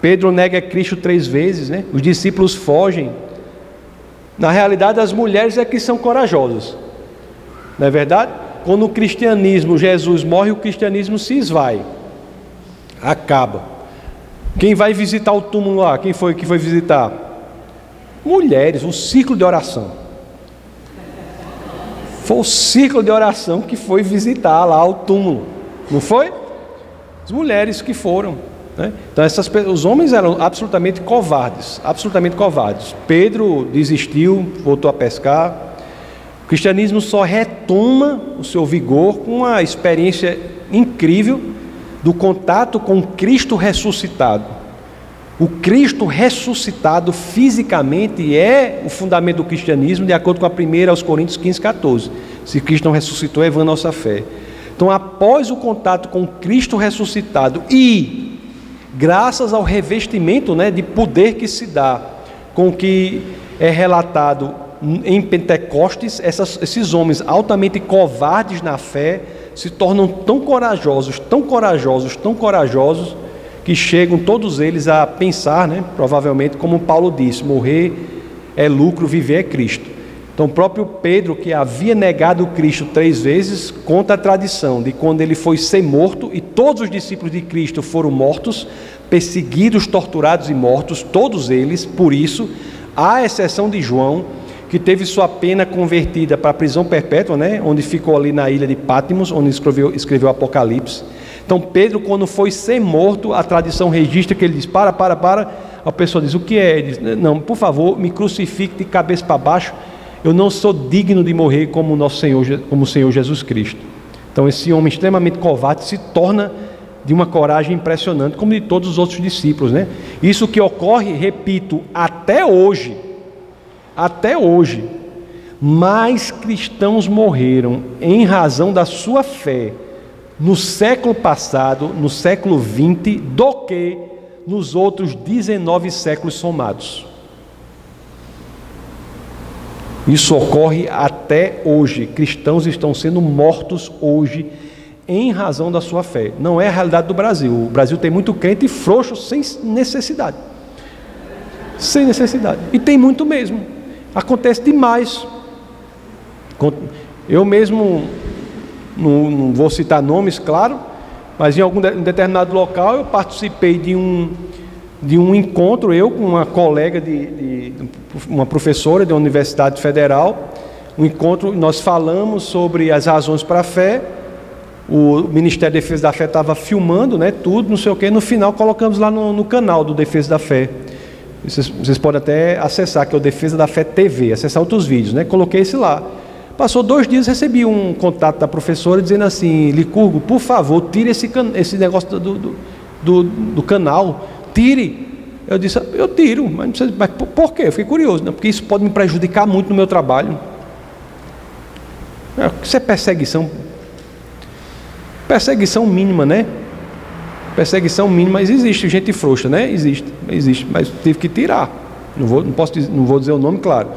Pedro nega Cristo três vezes, né? Os discípulos fogem. Na realidade, as mulheres é que são corajosas. Não é verdade? Quando o cristianismo, Jesus morre, o cristianismo se esvai. Acaba. Quem vai visitar o túmulo lá? Quem foi que foi visitar? Mulheres, um ciclo de oração. Foi o ciclo de oração que foi visitar lá o túmulo. Não foi? As mulheres que foram. Né? Então, essas, os homens eram absolutamente covardes, absolutamente covardes. Pedro desistiu, voltou a pescar. O cristianismo só retoma o seu vigor com uma experiência incrível do contato com Cristo ressuscitado. O Cristo ressuscitado fisicamente é o fundamento do cristianismo, de acordo com a primeira aos Coríntios 15, 14. Se Cristo não ressuscitou, é vã nossa fé. Então, após o contato com Cristo ressuscitado e graças ao revestimento né, de poder que se dá com que é relatado em Pentecostes, essas, esses homens altamente covardes na fé se tornam tão corajosos, tão corajosos, tão corajosos, que chegam todos eles a pensar, né, provavelmente, como Paulo disse: morrer é lucro, viver é Cristo. Então, o próprio Pedro, que havia negado Cristo três vezes, conta a tradição de quando ele foi ser morto e todos os discípulos de Cristo foram mortos, perseguidos, torturados e mortos, todos eles, por isso, à exceção de João, que teve sua pena convertida para a prisão perpétua, né, onde ficou ali na ilha de Pátimos, onde escreveu, escreveu Apocalipse. Então, Pedro, quando foi ser morto, a tradição registra que ele diz: Para, para, para. A pessoa diz: O que é? Ele diz: Não, por favor, me crucifique de cabeça para baixo eu não sou digno de morrer como o nosso Senhor, como o Senhor Jesus Cristo. Então esse homem extremamente covarde se torna de uma coragem impressionante, como de todos os outros discípulos, né? Isso que ocorre, repito, até hoje, até hoje, mais cristãos morreram em razão da sua fé no século passado, no século 20, do que nos outros 19 séculos somados. Isso ocorre até hoje. Cristãos estão sendo mortos hoje em razão da sua fé. Não é a realidade do Brasil. O Brasil tem muito crente frouxo sem necessidade. Sem necessidade. E tem muito mesmo. Acontece demais. Eu mesmo, não, não vou citar nomes, claro, mas em algum determinado local eu participei de um de um encontro, eu com uma colega de, de, uma professora de uma universidade federal, um encontro, nós falamos sobre as razões para a fé, o Ministério da Defesa da Fé estava filmando, né, tudo, não sei o que, no final colocamos lá no, no canal do Defesa da Fé, vocês, vocês, podem até acessar, que é o Defesa da Fé TV, acessar outros vídeos, né, coloquei esse lá, passou dois dias, recebi um contato da professora dizendo assim, Licurgo, por favor, tire esse, esse negócio do, do, do, do canal, tire. Eu disse, eu tiro, mas, precisa, mas por quê? Eu fiquei curioso, né? porque isso pode me prejudicar muito no meu trabalho. É, isso é perseguição. Perseguição mínima, né? Perseguição mínima, mas existe gente frouxa, né? Existe, existe, mas tive que tirar. Não vou, não posso, não vou dizer o nome, claro,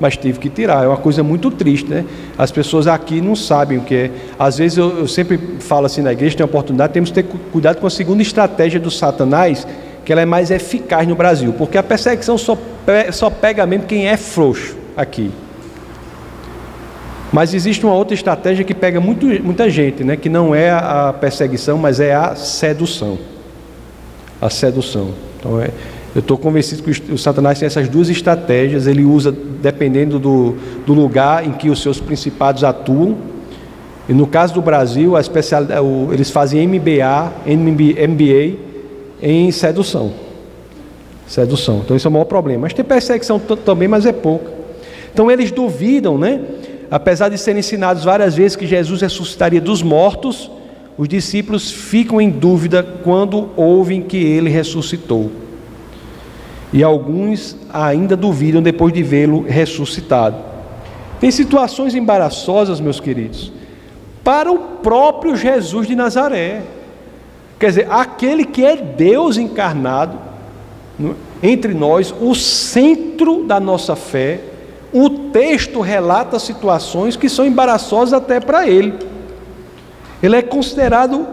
mas tive que tirar. É uma coisa muito triste, né? As pessoas aqui não sabem o que é. Às vezes eu, eu sempre falo assim na igreja, tem oportunidade, temos que ter cuidado com a segunda estratégia do Satanás, que ela é mais eficaz no Brasil, porque a perseguição só, só pega mesmo quem é frouxo aqui. Mas existe uma outra estratégia que pega muito, muita gente, né? que não é a perseguição, mas é a sedução. A sedução. Então, é, eu estou convencido que o Satanás tem essas duas estratégias, ele usa dependendo do, do lugar em que os seus principados atuam. E no caso do Brasil, eles fazem MBA, MBA em sedução. Sedução. Então isso é o maior problema. Mas tem perseguição também, mas é pouca. Então eles duvidam, né? Apesar de serem ensinados várias vezes que Jesus ressuscitaria dos mortos, os discípulos ficam em dúvida quando ouvem que ele ressuscitou. E alguns ainda duvidam depois de vê-lo ressuscitado. Tem situações embaraçosas, meus queridos, para o próprio Jesus de Nazaré. Quer dizer, aquele que é Deus encarnado é? entre nós, o centro da nossa fé, o texto relata situações que são embaraçosas até para ele. Ele é considerado,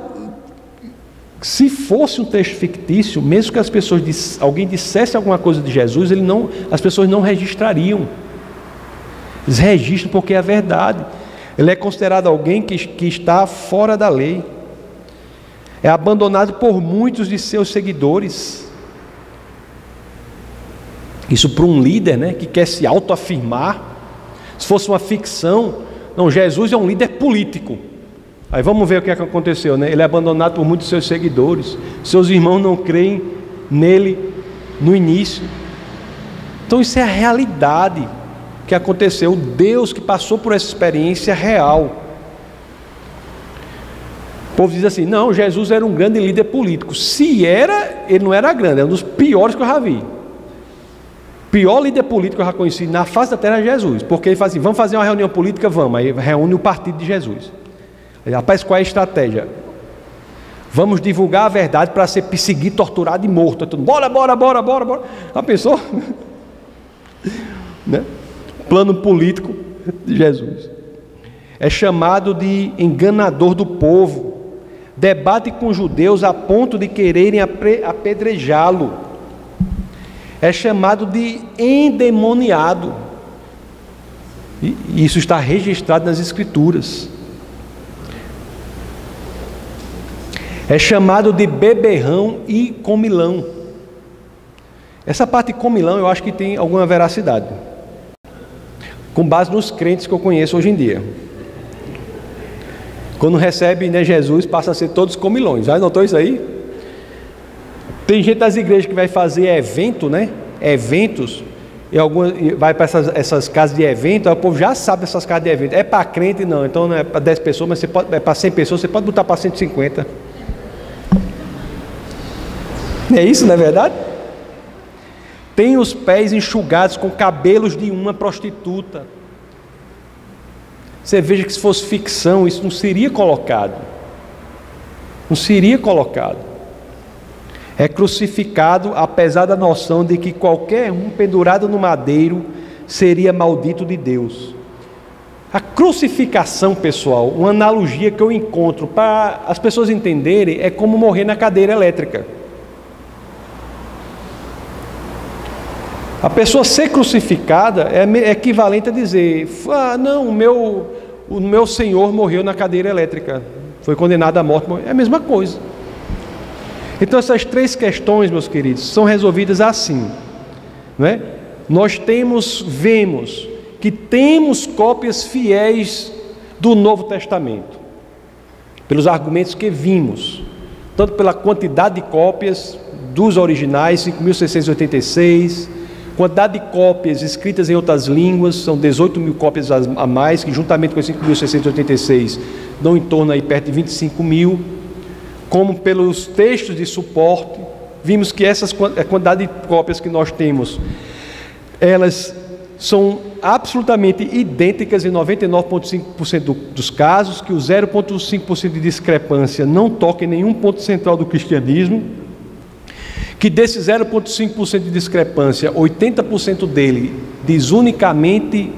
se fosse um texto fictício, mesmo que as pessoas alguém dissesse alguma coisa de Jesus, ele não, as pessoas não registrariam. Eles registram porque é a verdade. Ele é considerado alguém que, que está fora da lei é abandonado por muitos de seus seguidores. Isso para um líder né, que quer se autoafirmar. Se fosse uma ficção, não, Jesus é um líder político. Aí vamos ver o que, é aconteceu, né? Ele é abandonado por muitos de seus seguidores. Seus irmãos não creem nele no início. Então isso é a realidade que aconteceu. Deus que passou por essa experiência real. O povo diz assim: não, Jesus era um grande líder político. Se era, ele não era grande, é um dos piores que eu já vi. Pior líder político que eu já conheci na face da terra é Jesus, porque ele fala assim: vamos fazer uma reunião política? Vamos. Aí reúne o partido de Jesus. Aí, rapaz, qual é a estratégia? Vamos divulgar a verdade para ser perseguido, torturado e morto. Tudo, bora, bora, bora, bora, bora. Já pensou? né? plano político de Jesus. É chamado de enganador do povo. Debate com judeus a ponto de quererem apedrejá-lo. É chamado de endemoniado. E isso está registrado nas Escrituras. É chamado de beberrão e comilão. Essa parte comilão eu acho que tem alguma veracidade, com base nos crentes que eu conheço hoje em dia. Quando recebe né, Jesus, passa a ser todos comilões. Já notou isso aí? Tem gente das igrejas que vai fazer evento, né? Eventos e algumas, vai para essas, essas, casas de evento, o povo já sabe dessas casas de evento. É para crente, não, então não é para 10 pessoas, mas você pode, é para 100 pessoas, você pode botar para 150. Não é isso, não é verdade? Tem os pés enxugados com cabelos de uma prostituta. Você veja que se fosse ficção, isso não seria colocado. Não seria colocado é crucificado, apesar da noção de que qualquer um pendurado no madeiro seria maldito de Deus. A crucificação, pessoal, uma analogia que eu encontro para as pessoas entenderem é como morrer na cadeira elétrica. A pessoa ser crucificada é equivalente a dizer: ah, não, o meu, o meu Senhor morreu na cadeira elétrica, foi condenado à morte. É a mesma coisa. Então, essas três questões, meus queridos, são resolvidas assim. Não é? Nós temos, vemos que temos cópias fiéis do Novo Testamento, pelos argumentos que vimos, tanto pela quantidade de cópias dos originais, 5.686, quantidade de cópias escritas em outras línguas, são 18 mil cópias a mais, que juntamente com as 5.686 dão em torno aí perto de 25 mil. Como pelos textos de suporte, vimos que essas a quantidade de cópias que nós temos, elas são absolutamente idênticas em 99,5% dos casos, que o 0,5% de discrepância não toca em nenhum ponto central do cristianismo, que desse 0,5% de discrepância, 80% dele diz unicamente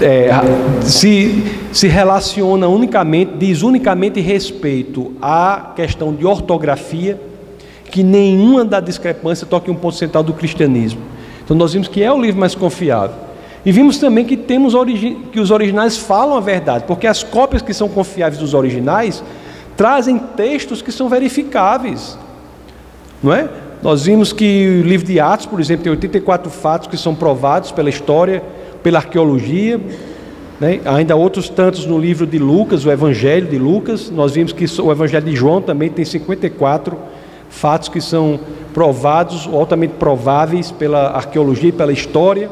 é, se, se relaciona unicamente, diz unicamente respeito à questão de ortografia, que nenhuma da discrepância toque um ponto central do cristianismo. Então nós vimos que é o livro mais confiável. E vimos também que temos que os originais falam a verdade, porque as cópias que são confiáveis dos originais trazem textos que são verificáveis. Não é? Nós vimos que o livro de Atos, por exemplo, tem 84 fatos que são provados pela história pela arqueologia. Né? Ainda outros tantos no livro de Lucas, o Evangelho de Lucas. Nós vimos que o Evangelho de João também tem 54 fatos que são provados, altamente prováveis pela arqueologia e pela história.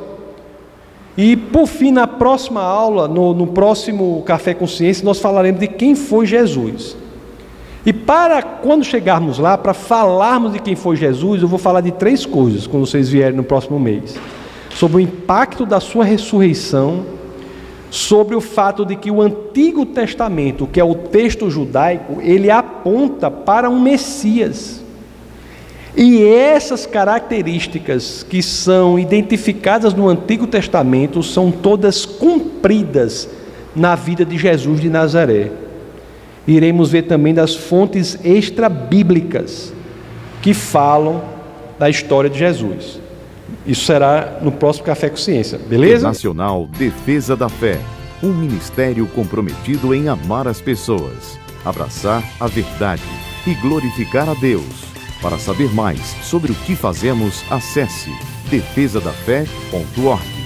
E por fim, na próxima aula, no, no próximo Café Consciência, nós falaremos de quem foi Jesus. E para quando chegarmos lá, para falarmos de quem foi Jesus, eu vou falar de três coisas quando vocês vierem no próximo mês sobre o impacto da sua ressurreição, sobre o fato de que o Antigo Testamento, que é o texto judaico, ele aponta para um Messias. E essas características que são identificadas no Antigo Testamento são todas cumpridas na vida de Jesus de Nazaré. Iremos ver também das fontes extra-bíblicas que falam da história de Jesus. Isso será no próximo Café com Ciência, beleza?
Nacional Defesa da Fé. Um ministério comprometido em amar as pessoas, abraçar a verdade e glorificar a Deus. Para saber mais sobre o que fazemos, acesse defesadafé.org.